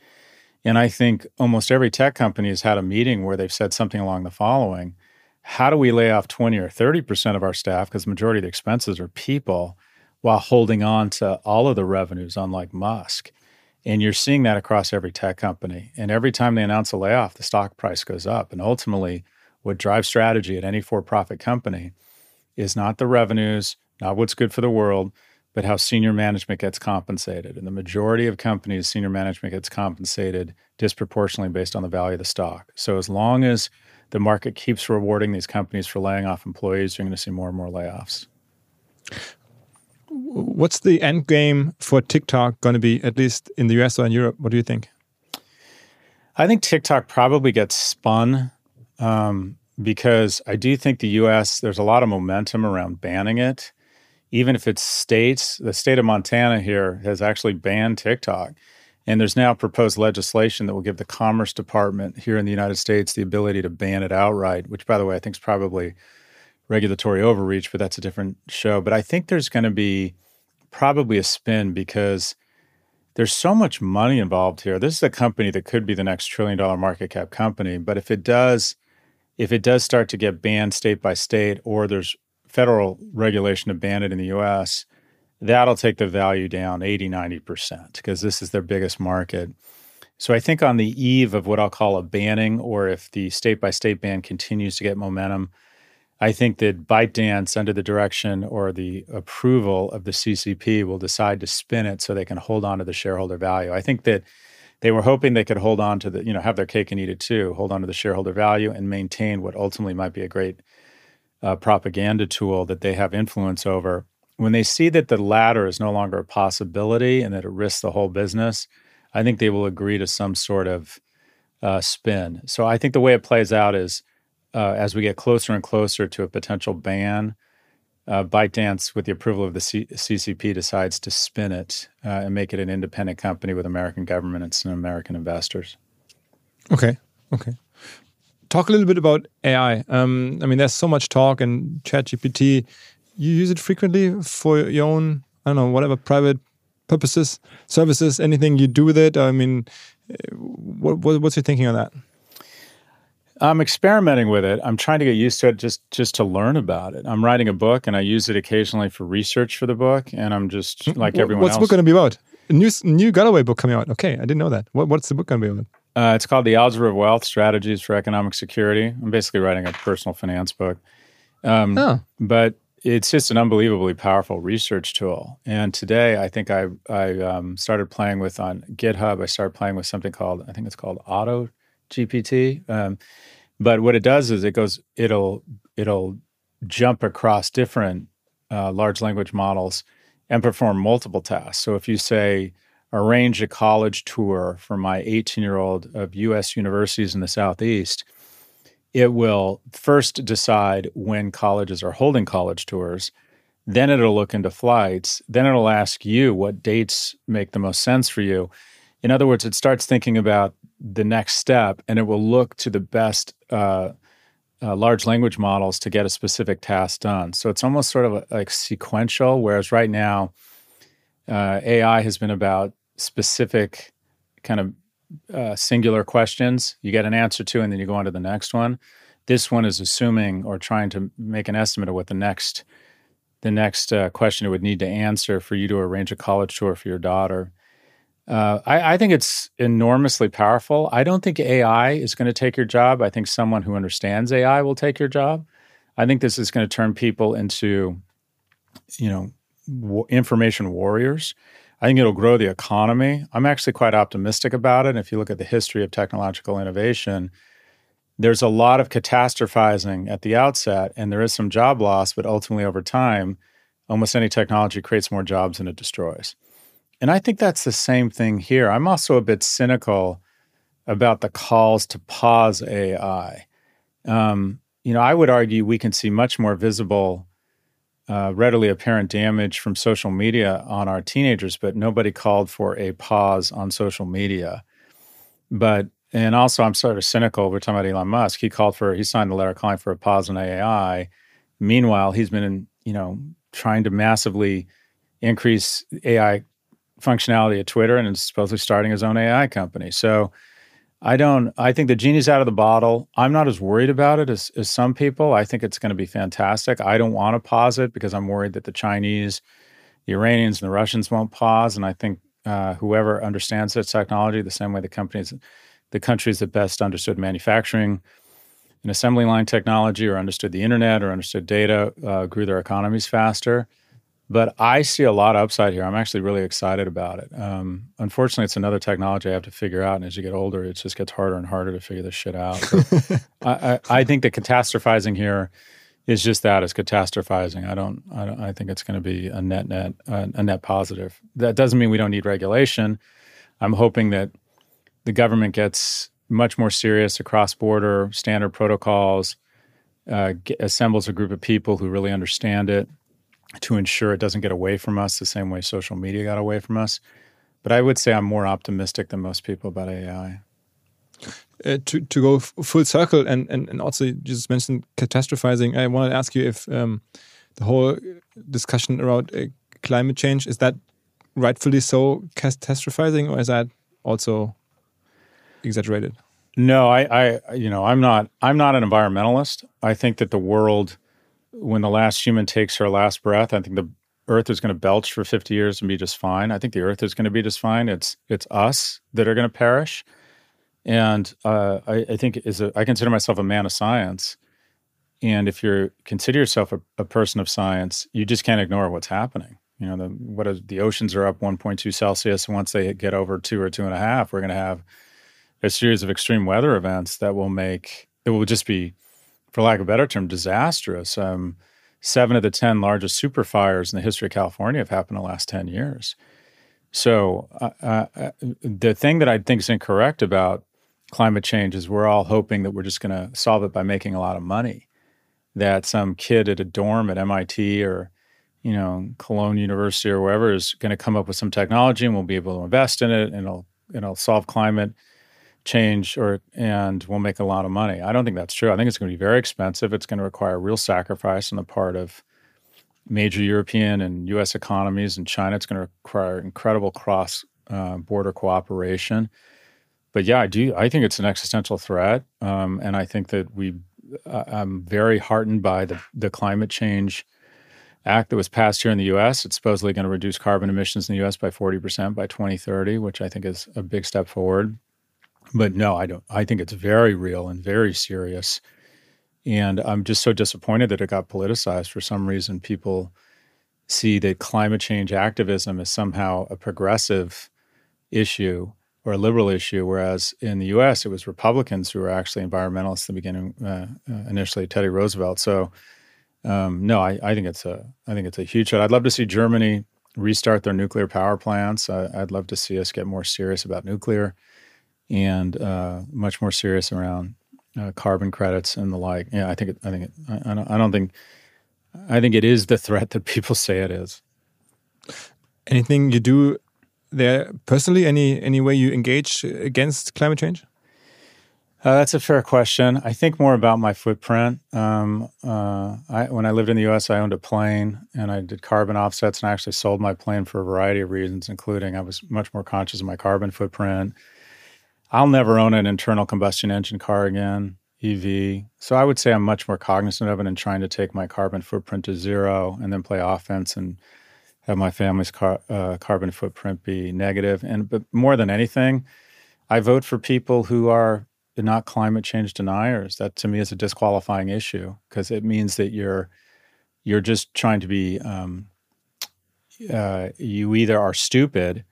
And I think almost every tech company has had a meeting where they've said something along the following how do we lay off 20 or 30% of our staff because the majority of the expenses are people while holding on to all of the revenues unlike musk. And you're seeing that across every tech company. And every time they announce a layoff the stock price goes up. And ultimately what drives strategy at any for-profit company is not the revenues not what's good for the world but how senior management gets compensated. And the majority of companies senior management gets compensated disproportionately based on the value of the stock. So as long as the market keeps rewarding these companies for laying off employees, you're going to see more and more layoffs. What's the end game for TikTok going to be, at least in the US or in Europe? What do you think? I think TikTok probably gets spun um, because I do think the US, there's a lot of momentum around banning it. Even if it's states, the state of Montana here has actually banned TikTok. And there's now proposed legislation that will give the Commerce Department here in the United States the ability to ban it outright, which, by the way, I think is probably regulatory overreach, but that's a different show. But I think there's going to be probably a spin because there's so much money involved here. This is a company that could be the next trillion dollar market cap company, but if it does if it does start to get banned state by state or there's federal regulation to ban it in the US, that'll take the value down 80, 90% because this is their biggest market. So I think on the eve of what I'll call a banning, or if the state by state ban continues to get momentum, I think that ByteDance, under the direction or the approval of the CCP, will decide to spin it so they can hold on to the shareholder value. I think that they were hoping they could hold on to the, you know, have their cake and eat it too, hold on to the shareholder value and maintain what ultimately might be a great uh, propaganda tool that they have influence over when they see that the latter is no longer a possibility and that it risks the whole business, I think they will agree to some sort of uh, spin. So I think the way it plays out is uh, as we get closer and closer to a potential ban, uh, ByteDance, with the approval of the C- CCP, decides to spin it uh, and make it an independent company with American government and American investors. Okay. Okay. Talk a little bit about AI. Um, I mean, there's so much talk and ChatGPT. You use it frequently for your own, I don't know, whatever private purposes, services, anything you do with it. I mean, what, what, what's your thinking on that? I'm experimenting with it. I'm trying to get used to it just just to learn about it. I'm writing a book and I use it occasionally for research for the book and I'm just like everyone what's else. What's the book going to be about? A new new Galloway book coming out. Okay, I didn't know that. What, what's the book going to be about? Uh, it's called The Algebra of Wealth Strategies for Economic Security. I'm basically writing a personal finance book. Um, oh. But it's just an unbelievably powerful research tool. And today, I think I, I um, started playing with on GitHub, I started playing with something called, I think it's called Auto GPT. Um, but what it does is it goes, it'll, it'll jump across different uh, large language models and perform multiple tasks. So if you say, arrange a college tour for my 18 year old of US universities in the Southeast, it will first decide when colleges are holding college tours. Then it'll look into flights. Then it'll ask you what dates make the most sense for you. In other words, it starts thinking about the next step and it will look to the best uh, uh, large language models to get a specific task done. So it's almost sort of a, like sequential, whereas right now, uh, AI has been about specific kind of uh, singular questions. You get an answer to and then you go on to the next one. This one is assuming or trying to make an estimate of what the next the next uh, question it would need to answer for you to arrange a college tour for your daughter uh, I, I, think it's enormously powerful i don't think ai is going to take your job i think someone who understands ai will take your job i think this is going to turn people into you know information warriors I think it'll grow the economy. I'm actually quite optimistic about it. If you look at the history of technological innovation, there's a lot of catastrophizing at the outset, and there is some job loss, but ultimately over time, almost any technology creates more jobs than it destroys. And I think that's the same thing here. I'm also a bit cynical about the calls to pause AI. Um, you know, I would argue we can see much more visible uh, readily apparent damage from social media on our teenagers, but nobody called for a pause on social media. But and also, I'm sort of cynical. We're talking about Elon Musk. He called for he signed the letter calling for a pause on AI. Meanwhile, he's been you know trying to massively increase AI functionality at Twitter and is supposedly starting his own AI company. So I don't. I think the genie's out of the bottle. I'm not as worried about it as, as some people. I think it's going to be fantastic. I don't want to pause it because I'm worried that the Chinese, the Iranians, and the Russians won't pause. And I think uh, whoever understands that technology, the same way the companies, the countries that best understood manufacturing and assembly line technology, or understood the internet, or understood data, uh, grew their economies faster. But I see a lot of upside here. I'm actually really excited about it. Um, unfortunately, it's another technology I have to figure out, and as you get older, it just gets harder and harder to figure this shit out. I, I, I, think the catastrophizing here is just that: is catastrophizing. I don't. I, don't, I think it's going to be a net net uh, a net positive. That doesn't mean we don't need regulation. I'm hoping that the government gets much more serious across border standard protocols, uh, get, assembles a group of people who really understand it to ensure it doesn't get away from us the same way social media got away from us. But I would say I'm more optimistic than most people about AI. Uh, to to go full circle and, and and also you just mentioned catastrophizing. I wanted to ask you if um, the whole discussion around uh, climate change is that rightfully so catastrophizing, or is that also exaggerated? No, I, I you know I'm not I'm not an environmentalist. I think that the world when the last human takes her last breath, I think the Earth is going to belch for 50 years and be just fine. I think the Earth is going to be just fine. It's it's us that are going to perish. And uh, I, I, think is a, I consider myself a man of science. And if you consider yourself a, a, person of science, you just can't ignore what's happening. You know, the, what is, the oceans are up 1.2 Celsius, once they get over two or two and a half, we're going to have a series of extreme weather events that will make it will just be for lack of a better term, disastrous. Um, seven of the 10 largest super fires in the history of California have happened in the last 10 years. So, uh, uh, the thing that I think is incorrect about climate change is we're all hoping that we're just going to solve it by making a lot of money. That some kid at a dorm at MIT or you know Cologne University or wherever is going to come up with some technology and we'll be able to invest in it and it'll it'll solve climate change or and we'll make a lot of money. I don't think that's true. I think it's going to be very expensive. It's going to require real sacrifice on the part of major European and U.S. economies and China. It's going to require incredible cross uh, border cooperation. But yeah, I do. I think it's an existential threat, um, and I think that we. Uh, I'm very heartened by the the climate change act that was passed here in the U.S. It's supposedly going to reduce carbon emissions in the U.S. by 40 percent by 2030, which I think is a big step forward. But no, I don't. I think it's very real and very serious. And I'm just so disappointed that it got politicized. For some reason, people see that climate change activism is somehow a progressive issue or a liberal issue, whereas in the U.S. it was Republicans who were actually environmentalists at the beginning, uh, uh, initially Teddy Roosevelt. So um, no, I, I, think it's a I think it's a huge shot. I'd love to see Germany restart their nuclear power plants. I, would love to see us get more serious about nuclear and uh, much more serious around uh, carbon credits and the like. Yeah, I think it, I think it, I, I, don't, I don't think I think it is the threat that people say it is. Anything you do there personally? Any any way you engage against climate change? Uh, that's a fair question. I think more about my footprint. Um, uh, I, when I lived in the U.S., I owned a plane and I did carbon offsets, and I actually sold my plane for a variety of reasons, including I was much more conscious of my carbon footprint. I'll never own an internal combustion engine car again, EV. So I would say I'm much more cognizant of it and trying to take my carbon footprint to zero and then play offense and have my family's car, uh, carbon footprint be negative. And but more than anything, I vote for people who are not climate change deniers. That to me is a disqualifying issue because it means that you're you're just trying to be um, uh, you either are stupid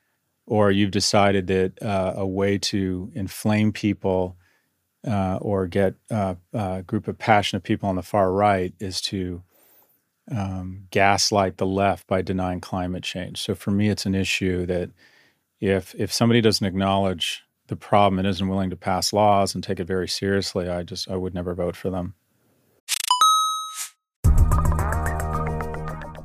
or you've decided that uh, a way to inflame people uh, or get uh, a group of passionate people on the far right is to um, gaslight the left by denying climate change. So for me, it's an issue that if if somebody doesn't acknowledge the problem and isn't willing to pass laws and take it very seriously, I just I would never vote for them.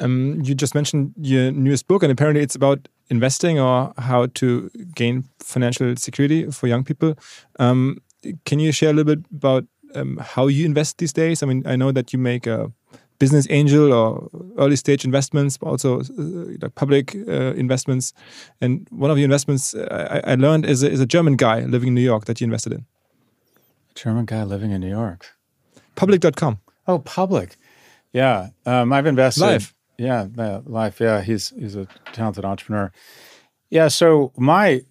Um, you just mentioned your newest book, and apparently it's about investing or how to gain financial security for young people. Um, can you share a little bit about um, how you invest these days? I mean, I know that you make a business angel or early stage investments, but also uh, like public uh, investments. And one of your investments uh, I, I learned is a, is a German guy living in New York that you invested in. German guy living in New York. Public.com. Oh, public. Yeah. Um, I've invested. Leif. Yeah, Leif. Yeah, he's he's a talented entrepreneur. Yeah, so my,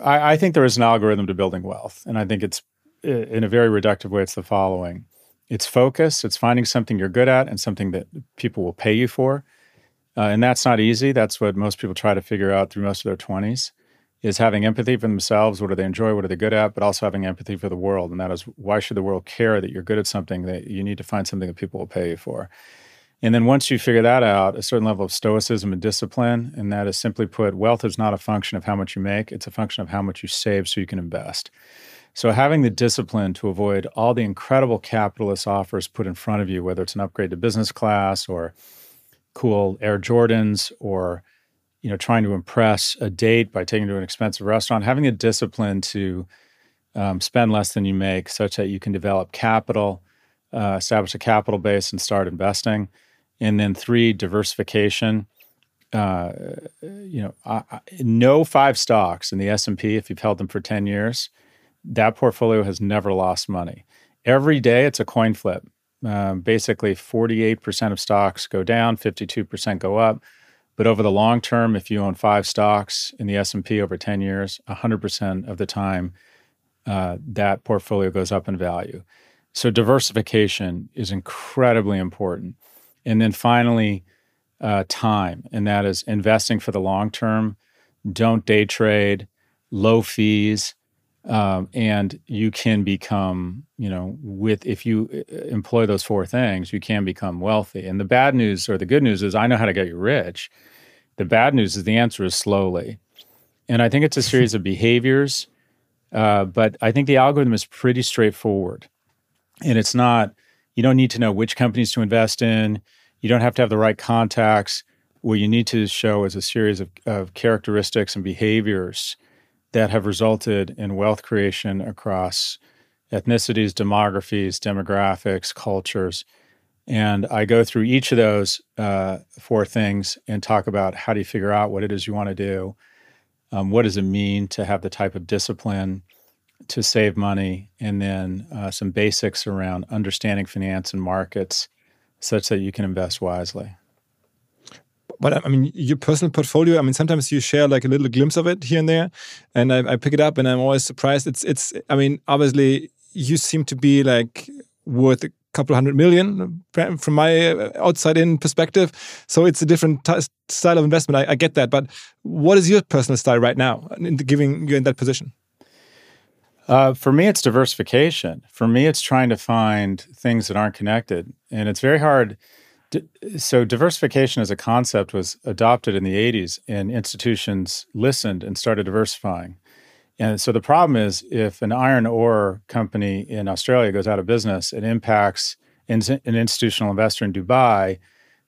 I, I, think there is an algorithm to building wealth, and I think it's in a very reductive way. It's the following: it's focus, it's finding something you're good at, and something that people will pay you for, uh, and that's not easy. That's what most people try to figure out through most of their twenties. Is having empathy for themselves. What do they enjoy? What are they good at? But also having empathy for the world, and that is why should the world care that you're good at something that you need to find something that people will pay you for. And then once you figure that out, a certain level of stoicism and discipline, and that is simply put, wealth is not a function of how much you make, it's a function of how much you save so you can invest. So having the discipline to avoid all the incredible capitalist offers put in front of you, whether it's an upgrade to business class or cool Air Jordans or you know trying to impress a date by taking to an expensive restaurant, having the discipline to um, spend less than you make, such that you can develop capital, uh, establish a capital base, and start investing and then three, diversification. uh, you know, I, I, no five stocks in the S and P. If you've held them for ten years, that portfolio has never lost money. Every day, it's a coin flip. Um, basically, forty-eight percent of stocks go down, fifty-two percent go up. But over the long term, if you own five stocks in the S and P over ten years, hundred percent of the time, uh, that portfolio goes up in value. So diversification is incredibly important. And then finally, uh, time, and that is investing for the long term. Don't day trade, low fees, um, and you can become, you know, with if you uh, employ those four things, you can become wealthy. And the bad news or the good news is, I know how to get you rich. The bad news is the answer is slowly, and I think it's a series of behaviors. Uh, but I think the algorithm is pretty straightforward, and it's not. You don't need to know which companies to invest in you don't have to have the right contacts. What you need to show is a series of, of characteristics and behaviors that have resulted in wealth creation across ethnicities, demographies, demographics, cultures. And I go through each of those uh, four things and talk about how do you figure out what it is you want to do? Um, what does it mean to have the type of discipline to save money? And then uh, some basics around understanding finance and markets such that you can invest wisely. But I mean, your personal portfolio. I mean, sometimes you share like a little glimpse of it here and there, and I, I pick it up, and I'm always surprised. It's it's. I mean, obviously, you seem to be like worth a couple hundred million from my uh, outside in perspective. So it's a different style of investment. I, I, get that. But what is your personal style right now, in giving you in that position? Uh, for me, it's diversification. For me, it's trying to find things that aren't connected, and it's very hard. so, diversification as a concept was adopted in the '80s, and institutions listened and started diversifying. And so, the problem is, if an iron ore company in Australia goes out of business, it impacts an institutional investor in Dubai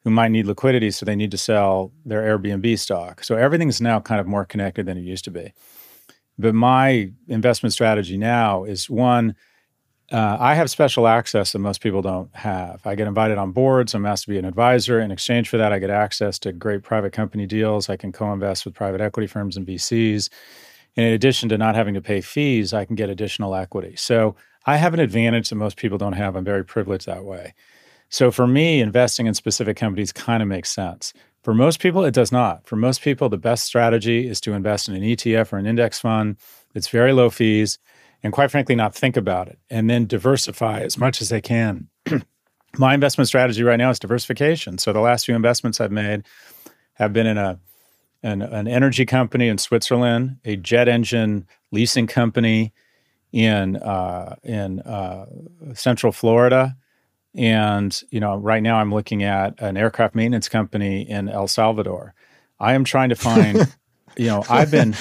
who might need liquidity, so they need to sell their Airbnb stock. So, everything's now kind of more connected than it used to be. But my investment strategy now is one, uh, I have special access that most people don't have. I get invited on boards. I'm asked to be an advisor. In exchange for that, I get access to great private company deals. I can co invest with private equity firms and VCs. And in addition to not having to pay fees, I can get additional equity. So I have an advantage that most people don't have. I'm very privileged that way. So for me, investing in specific companies kind of makes sense. For most people, it does not. For most people, the best strategy is to invest in an ETF or an index fund. It's very low fees, and quite frankly, not think about it and then diversify as much as they can. My investment strategy right now is diversification. So the last few investments I've made have been in a an, an energy company in Switzerland, a jet engine leasing company in uh, in uh, Central Florida, and, you know, right now I'm looking at an aircraft maintenance company in El Salvador. I am trying to find, you know, I've been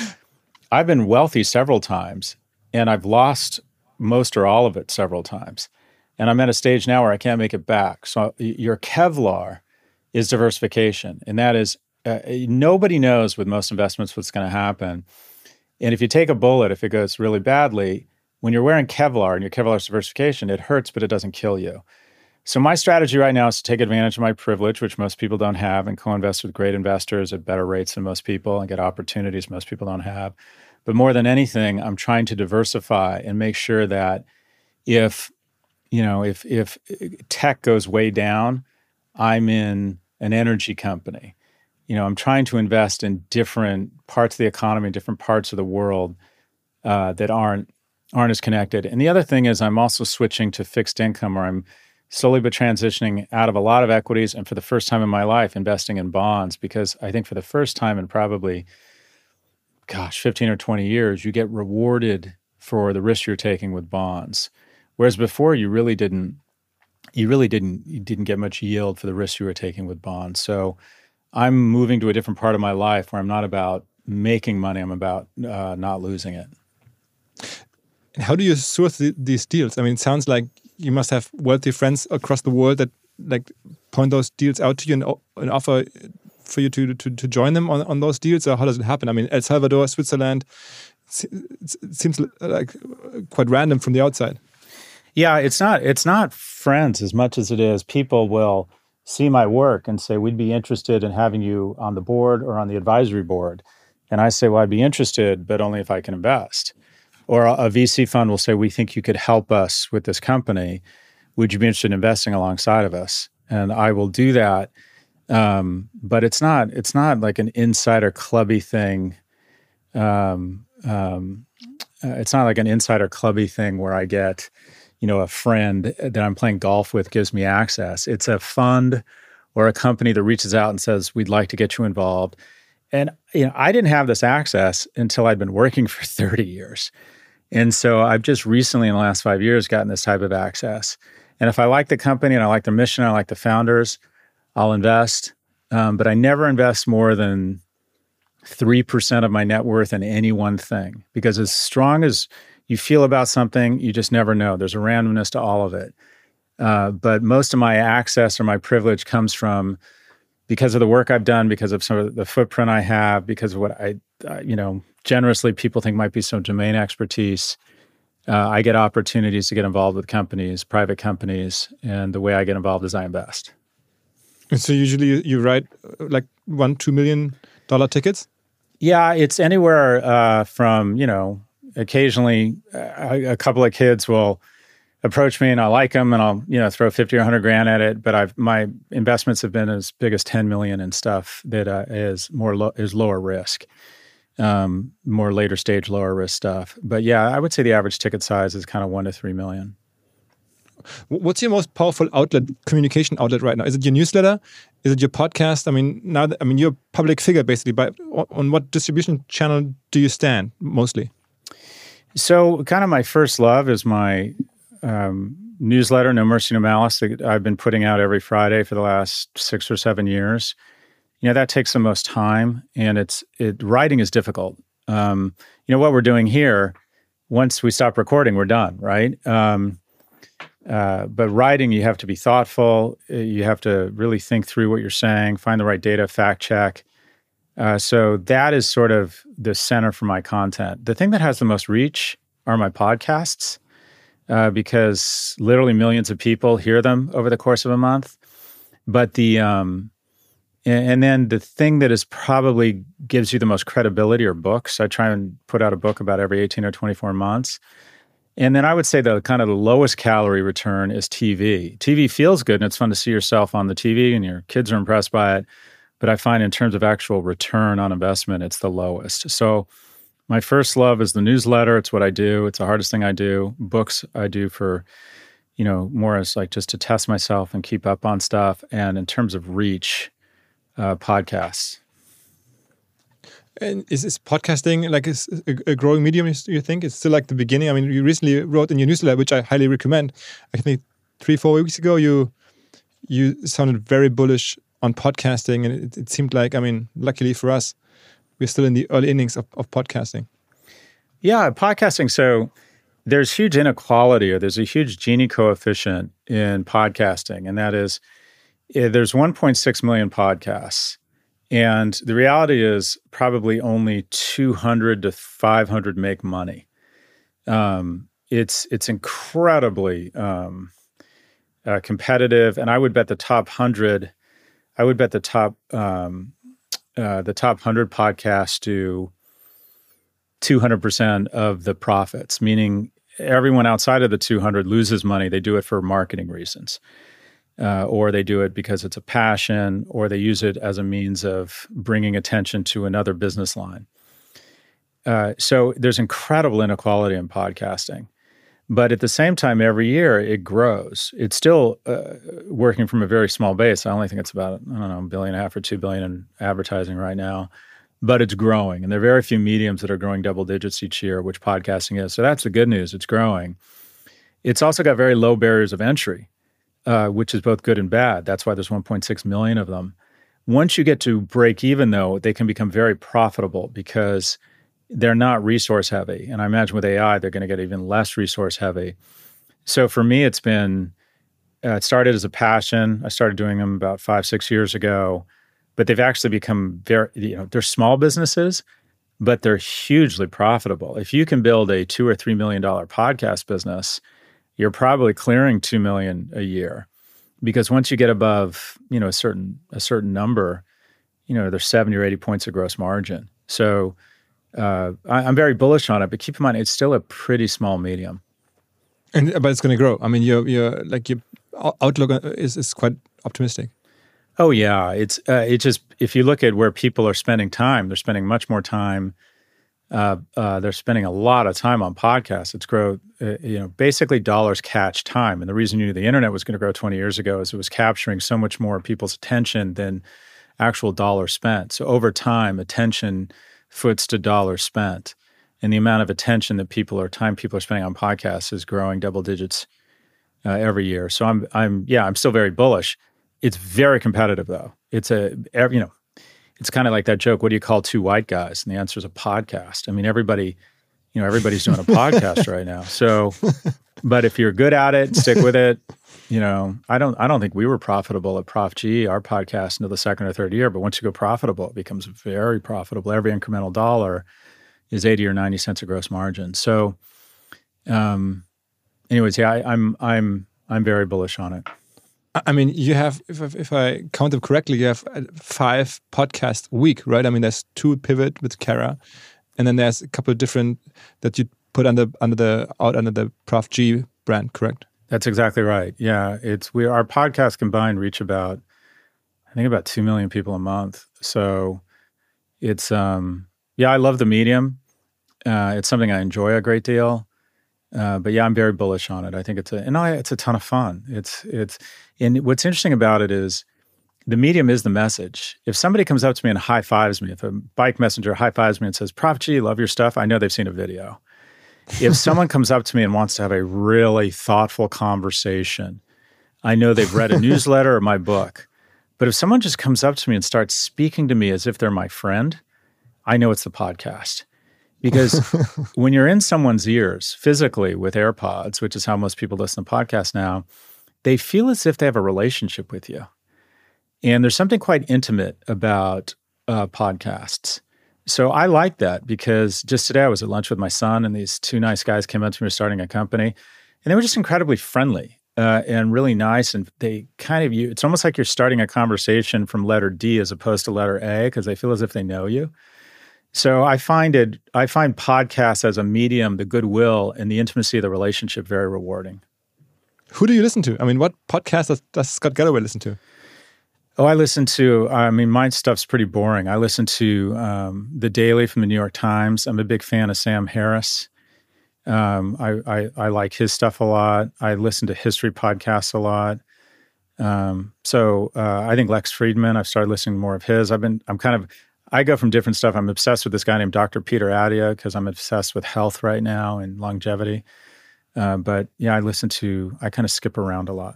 I've been wealthy several times and I've lost most or all of it several times. And I'm at a stage now where I can't make it back. So your Kevlar is diversification. And that is uh, nobody knows with most investments what's going to happen. And if you take a bullet, if it goes really badly, when you're wearing Kevlar and your Kevlar diversification, it hurts, but it doesn't kill you. So my strategy right now is to take advantage of my privilege, which most people don't have, and co-invest with great investors at better rates than most people and get opportunities most people don't have. But more than anything, I'm trying to diversify and make sure that if you know if if tech goes way down, I'm in an energy company. You know, I'm trying to invest in different parts of the economy, different parts of the world uh, that aren't aren't as connected. And the other thing is, I'm also switching to fixed income, or I'm slowly but transitioning out of a lot of equities and for the first time in my life investing in bonds because I think for the first time in probably gosh 15 or 20 years you get rewarded for the risk you're taking with bonds. Whereas before you really didn't you really didn't you didn't get much yield for the risk you were taking with bonds. So I'm moving to a different part of my life where I'm not about making money I'm about uh, not losing it. How do you source these deals? I mean, it sounds like you must have wealthy friends across the world that like point those deals out to you and, and offer for you to, to to join them on, on those deals. Or how does it happen? I mean, El Salvador, Switzerland, it seems like quite random from the outside. Yeah, it's not it's not friends as much as it is people will see my work and say, We'd be interested in having you on the board or on the advisory board. And I say, Well, I'd be interested, but only if I can invest. Or a, VC fund will say, We think you could help us with this company. Would you be interested in investing alongside of us? And I will do that. Um, but it's not it's not like an insider clubby thing. Um, um, uh, it's not like an insider clubby thing where I get you know, a friend that I'm playing golf with gives me access. It's a fund or a company that reaches out and says, "We'd like to get you involved." And you know, I didn't have this access until I'd been working for 30 years. And so I've just recently in the last 5 years gotten this type of access. And if I like the company and I like the mission, I like the founders, I'll invest. Um, but I never invest more than 3% of my net worth in any one thing because as strong as you feel about something, you just never know. There's a randomness to all of it. Uh, but most of my access or my privilege comes from because of the work I've done, because of some of the footprint I have, because of what I, uh, you know, generously people think might be some domain expertise. Uh, I get opportunities to get involved with companies, private companies, and the way I get involved is I invest. And so usually you write uh, like one, two million dollar tickets. Yeah, it's anywhere uh, from you know occasionally a, a, couple of kids will approach me and I like them and I'll you know throw 50 or 100 grand at it but I've my investments have been as big as 10 million and stuff that uh, is more lo- is lower risk um, more later stage lower risk stuff but yeah I would say the average ticket size is kind of 1 to 3 million What's your most powerful outlet, communication outlet right now? Is it your newsletter? Is it your podcast? I mean, now that, I mean, you're a public figure basically, but on what distribution channel do you stand mostly? So, kind of my first love is my um, newsletter, No Mercy, No Malice, that I've been putting out every Friday for the last six or seven years. You know, that takes the most time, and it's it writing is difficult. Um, you know what we're doing here. Once we stop recording, we're done, right? Um, uh, but writing, you have to be thoughtful. You have to really think through what you're saying, find the right data, fact check. Uh, so that is sort of the center for my content. The thing that has the most reach are my podcasts uh, because literally millions of people hear them over the course of a month. But the um, and, then the thing that is probably gives you the most credibility are books. I try and put out a book about every 18 or 24 months. And then I would say the kind of the lowest calorie return is TV. TV feels good and it's fun to see yourself on the TV and your kids are impressed by it but I find in terms of actual return on investment, it's the lowest. So my first love is the newsletter. It's what I do. It's the hardest thing I do. Books I do for, you know, more as like just to test myself and keep up on stuff. And in terms of reach, uh, podcasts. And is, is podcasting like a, a, growing medium? You think it's still like the beginning? I mean, you recently wrote in your newsletter, which I highly recommend. I think three, four weeks ago, you you sounded very bullish on podcasting, and it, it, seemed like, I mean, luckily for us, we're still in the early innings of, of podcasting. Yeah, podcasting. So there's huge inequality, or there's a huge Gini coefficient in podcasting, and that is there's 1.6 million podcasts. And the reality is, probably only 200 to 500 make money. Um, it's it's incredibly um, uh, competitive, and I would bet the top hundred I would bet the top um, uh, the top hundred podcasts do two hundred percent of the profits, meaning everyone outside of the two hundred loses money. They do it for marketing reasons. Uh, or they do it because it's a passion, or they use it as a means of bringing attention to another business line. Uh, so there's incredible inequality in podcasting. But at the same time, every year it grows. It's still uh, working from a very small base. I only think it's about, I don't know, a billion and a half or two billion in advertising right now, but it's growing. And there are very few mediums that are growing double digits each year, which podcasting is. So that's the good news. It's growing. It's also got very low barriers of entry, uh, which is both good and bad. That's why there's 1.6 million of them. Once you get to break even, though, they can become very profitable because they're not resource heavy. And I imagine with AI, they're going to get even less resource heavy. So for me, it's been, uh, it started as a passion. I started doing them about five, six years ago, but they've actually become very, you know, they're small businesses, but they're hugely profitable. If you can build a two or $3 million podcast business, you're probably clearing 2 million a year. because once you get above you know a certain a certain number, you know there's 70 or 80 points of gross margin. So uh, I, am very bullish on it, but keep in mind it's still a pretty small medium. And but it's going to grow. I mean, your your like your outlook is is quite optimistic. Oh yeah, it's uh, it just if you look at where people are spending time, they're spending much more time. Uh, uh, they're spending a lot of time on podcasts. It's grow, uh, you know, basically dollars catch time. And the reason you knew the internet was going to grow 20 years ago is it was capturing so much more people's attention than actual dollars spent. So over time, attention foots to dollars spent, and the amount of attention that people or time people are spending on podcasts is growing double digits uh, every year. So I'm, I'm, yeah, I'm still very bullish. It's very competitive though. It's a you know, it's kind of like that joke. What do you call two white guys? And the answer is a podcast. I mean, everybody, you know, everybody's doing a podcast right now. So, but if you're good at it, stick with it. You know, I don't, I don't think we were profitable at Prof G, our podcast, until the second or third year. But once you go profitable, it becomes very profitable. Every incremental dollar is eighty or ninety cents of gross margin. So, um, anyways, yeah, I, I'm, I'm, I'm very bullish on it. I mean, you have, if, if I count them correctly, you have uh, five podcasts a week, right? I mean, there's two Pivot with Kara, and then there's a couple of different that you put under under the out under the Prof G brand, correct? That's exactly right. Yeah, it's we our podcasts combined reach about, I think about two million people a month. So, it's um yeah, I love the medium. Uh, it's something I enjoy a great deal. Uh, but yeah, I'm very bullish on it. I think it's a and I, it's a ton of fun. It's it's and what's interesting about it is the medium is the message. If somebody comes up to me and high fives me, if a bike messenger high fives me and says, "Prof G, love your stuff," I know they've seen a video. If someone comes up to me and wants to have a really thoughtful conversation, I know they've read a newsletter or my book. But if someone just comes up to me and starts speaking to me as if they're my friend, I know it's the podcast. Because when you're in someone's ears physically with AirPods, which is how most people listen to podcasts now, they feel as if they have a relationship with you. And there's something quite intimate about uh, podcasts. So I like that because just today I was at lunch with my son, and these two nice guys came up to me starting a company, and they were just incredibly friendly uh, and really nice. And they kind of you, it's almost like you're starting a conversation from letter D as opposed to letter A because they feel as if they know you. So I find it, I find podcasts as a medium, the goodwill and the intimacy of the relationship very rewarding. Who do you listen to? I mean, what podcast does, does Scott Galloway listen to? Oh, I listen to, I mean, my stuff's pretty boring. I listen to um, The Daily from the New York Times. I'm a big fan of Sam Harris. Um, I, I, I, like his stuff a lot. I listen to history podcasts a lot. Um, so uh, I think Lex Fridman, I've started listening more of his. I've been, I'm kind of, I go from different stuff. I'm obsessed with this guy named Dr. Peter Attia because I'm obsessed with health right now and longevity. Uh, but yeah, I listen to, I kind of skip around a lot.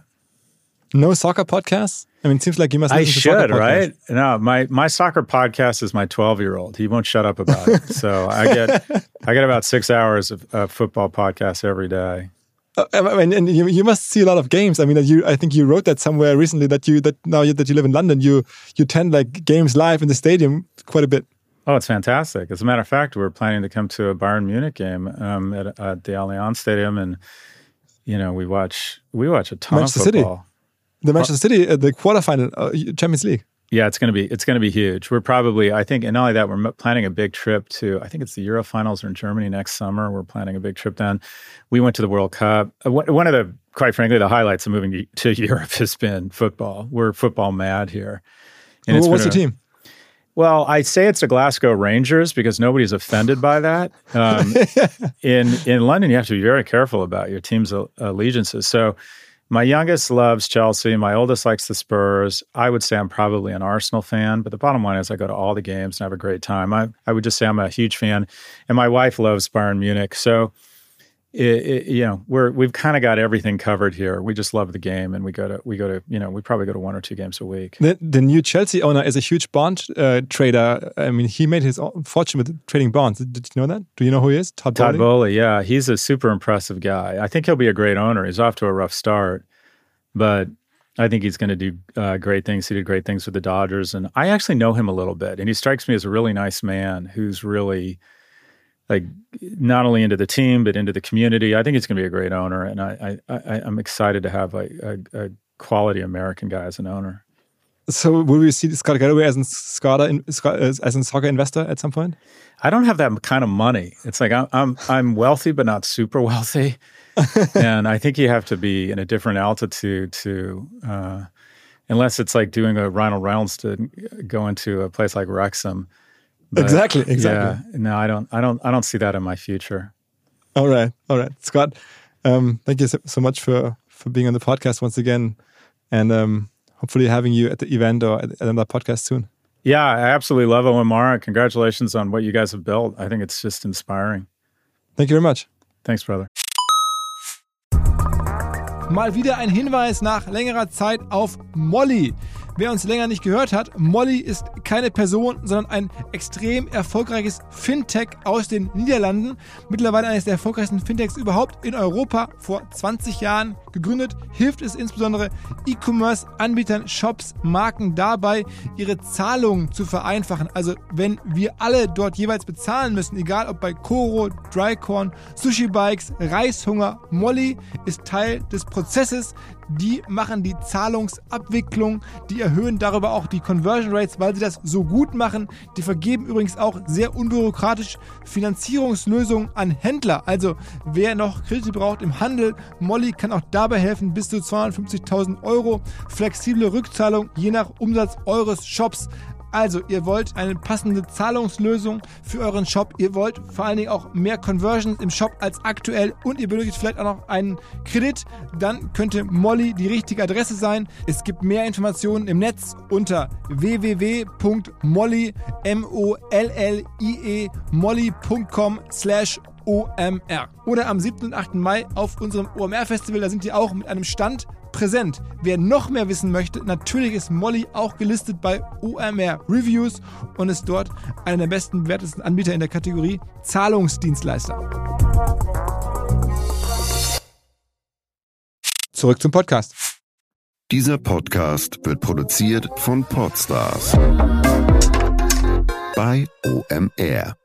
No soccer podcasts? I mean, it seems like you must. I should, right? No, my my soccer podcast is my twelve year old. He won't shut up about it. So I get I get about six hours of, of football podcasts every day. Uh, I mean, and you, you must see a lot of games. I mean, you I think you wrote that somewhere recently that you that now that you live in London, you you attend like games live in the stadium quite a bit. Oh, it's fantastic. As a matter of fact, we're planning to come to a Bayern Munich game um, at, at, the Allianz Stadium, and you know we watch we watch a ton Manchester of football. City. The Manchester City, uh, the quarterfinal uh, Champions League. Yeah, it's gonna be it's gonna be huge. We're probably I think, and not only that, we're planning a big trip to I think it's the Euro Finals are in Germany next summer. We're planning a big trip down. We went to the World Cup. Uh, one of the quite frankly the highlights of moving to Europe has been football. We're football mad here. And well, what's the team? Well, I say it's the Glasgow Rangers because nobody's offended by that. Um, in in London, you have to be very careful about your team's allegiances. So, my youngest loves Chelsea. My oldest likes the Spurs. I would say I'm probably an Arsenal fan, but the bottom line is I go to all the games and have a great time. I, I would just say I'm a huge fan, and my wife loves Bayern Munich. So it, it, you know we're we've kind of got everything covered here. We just love the game, and we go to we go to you know we probably go to one or two games a week. The, the new Chelsea owner is a huge bond uh, trader. I mean, he made his fortune with trading bonds. Did you know that? Do you know who he is? Todd, Todd Boehly. Yeah, he's a super impressive guy. I think he'll be a great owner. He's off to a rough start, but I think he's going to do uh, great things. He did great things with the Dodgers, and I actually know him a little bit, and he strikes me as a really nice man who's really like not only into the team but into the community. I think he's going to be a great owner, and I, I, I am excited to have a, a, a, quality American guy as an owner. So will we see Scott Galloway as a Scott as a soccer investor at some point? I don't have that kind of money. It's like I'm I'm, I'm wealthy but not super wealthy, and I think you have to be in a different altitude to, uh, unless it's like doing a Ronald Reynolds to go into a place like Wrexham. But exactly. Exactly. Yeah, no, I don't. I don't. I don't see that in my future. All right. All right, Scott. Um, thank you so, so much for for being on the podcast once again, and um, hopefully having you at the event or at another podcast soon. Yeah, I absolutely love OMR. Congratulations on what you guys have built. I think it's just inspiring. Thank you very much. Thanks, brother. Mal wieder ein Hinweis nach längerer Zeit auf Mollie. Wer uns länger nicht gehört hat, Molly ist keine Person, sondern ein extrem erfolgreiches Fintech aus den Niederlanden. Mittlerweile eines der erfolgreichsten Fintechs überhaupt in Europa. Vor 20 Jahren gegründet, hilft es insbesondere E-Commerce-Anbietern, Shops, Marken dabei, ihre Zahlungen zu vereinfachen. Also wenn wir alle dort jeweils bezahlen müssen, egal ob bei Koro, Drycorn, Sushi Bikes, Reishunger, Molly ist Teil des Prozesses. Die machen die Zahlungsabwicklung, die erhöhen darüber auch die Conversion Rates, weil sie das so gut machen. Die vergeben übrigens auch sehr unbürokratisch Finanzierungslösungen an Händler. Also wer noch Kredite braucht im Handel, Molly kann auch dabei helfen, bis zu 250.000 Euro. Flexible Rückzahlung je nach Umsatz eures Shops. Also, ihr wollt eine passende Zahlungslösung für euren Shop. Ihr wollt vor allen Dingen auch mehr Conversions im Shop als aktuell und ihr benötigt vielleicht auch noch einen Kredit. Dann könnte Molly die richtige Adresse sein. Es gibt mehr Informationen im Netz unter www.molly, M-O-L-L-I-E, molly.com slash OMR. Oder am 7. und 8. Mai auf unserem OMR-Festival, da sind die auch mit einem Stand präsent. Wer noch mehr wissen möchte, natürlich ist Molly auch gelistet bei OMR Reviews und ist dort einer der besten bewertesten Anbieter in der Kategorie Zahlungsdienstleister. Zurück zum Podcast. Dieser Podcast wird produziert von Podstars bei OMR.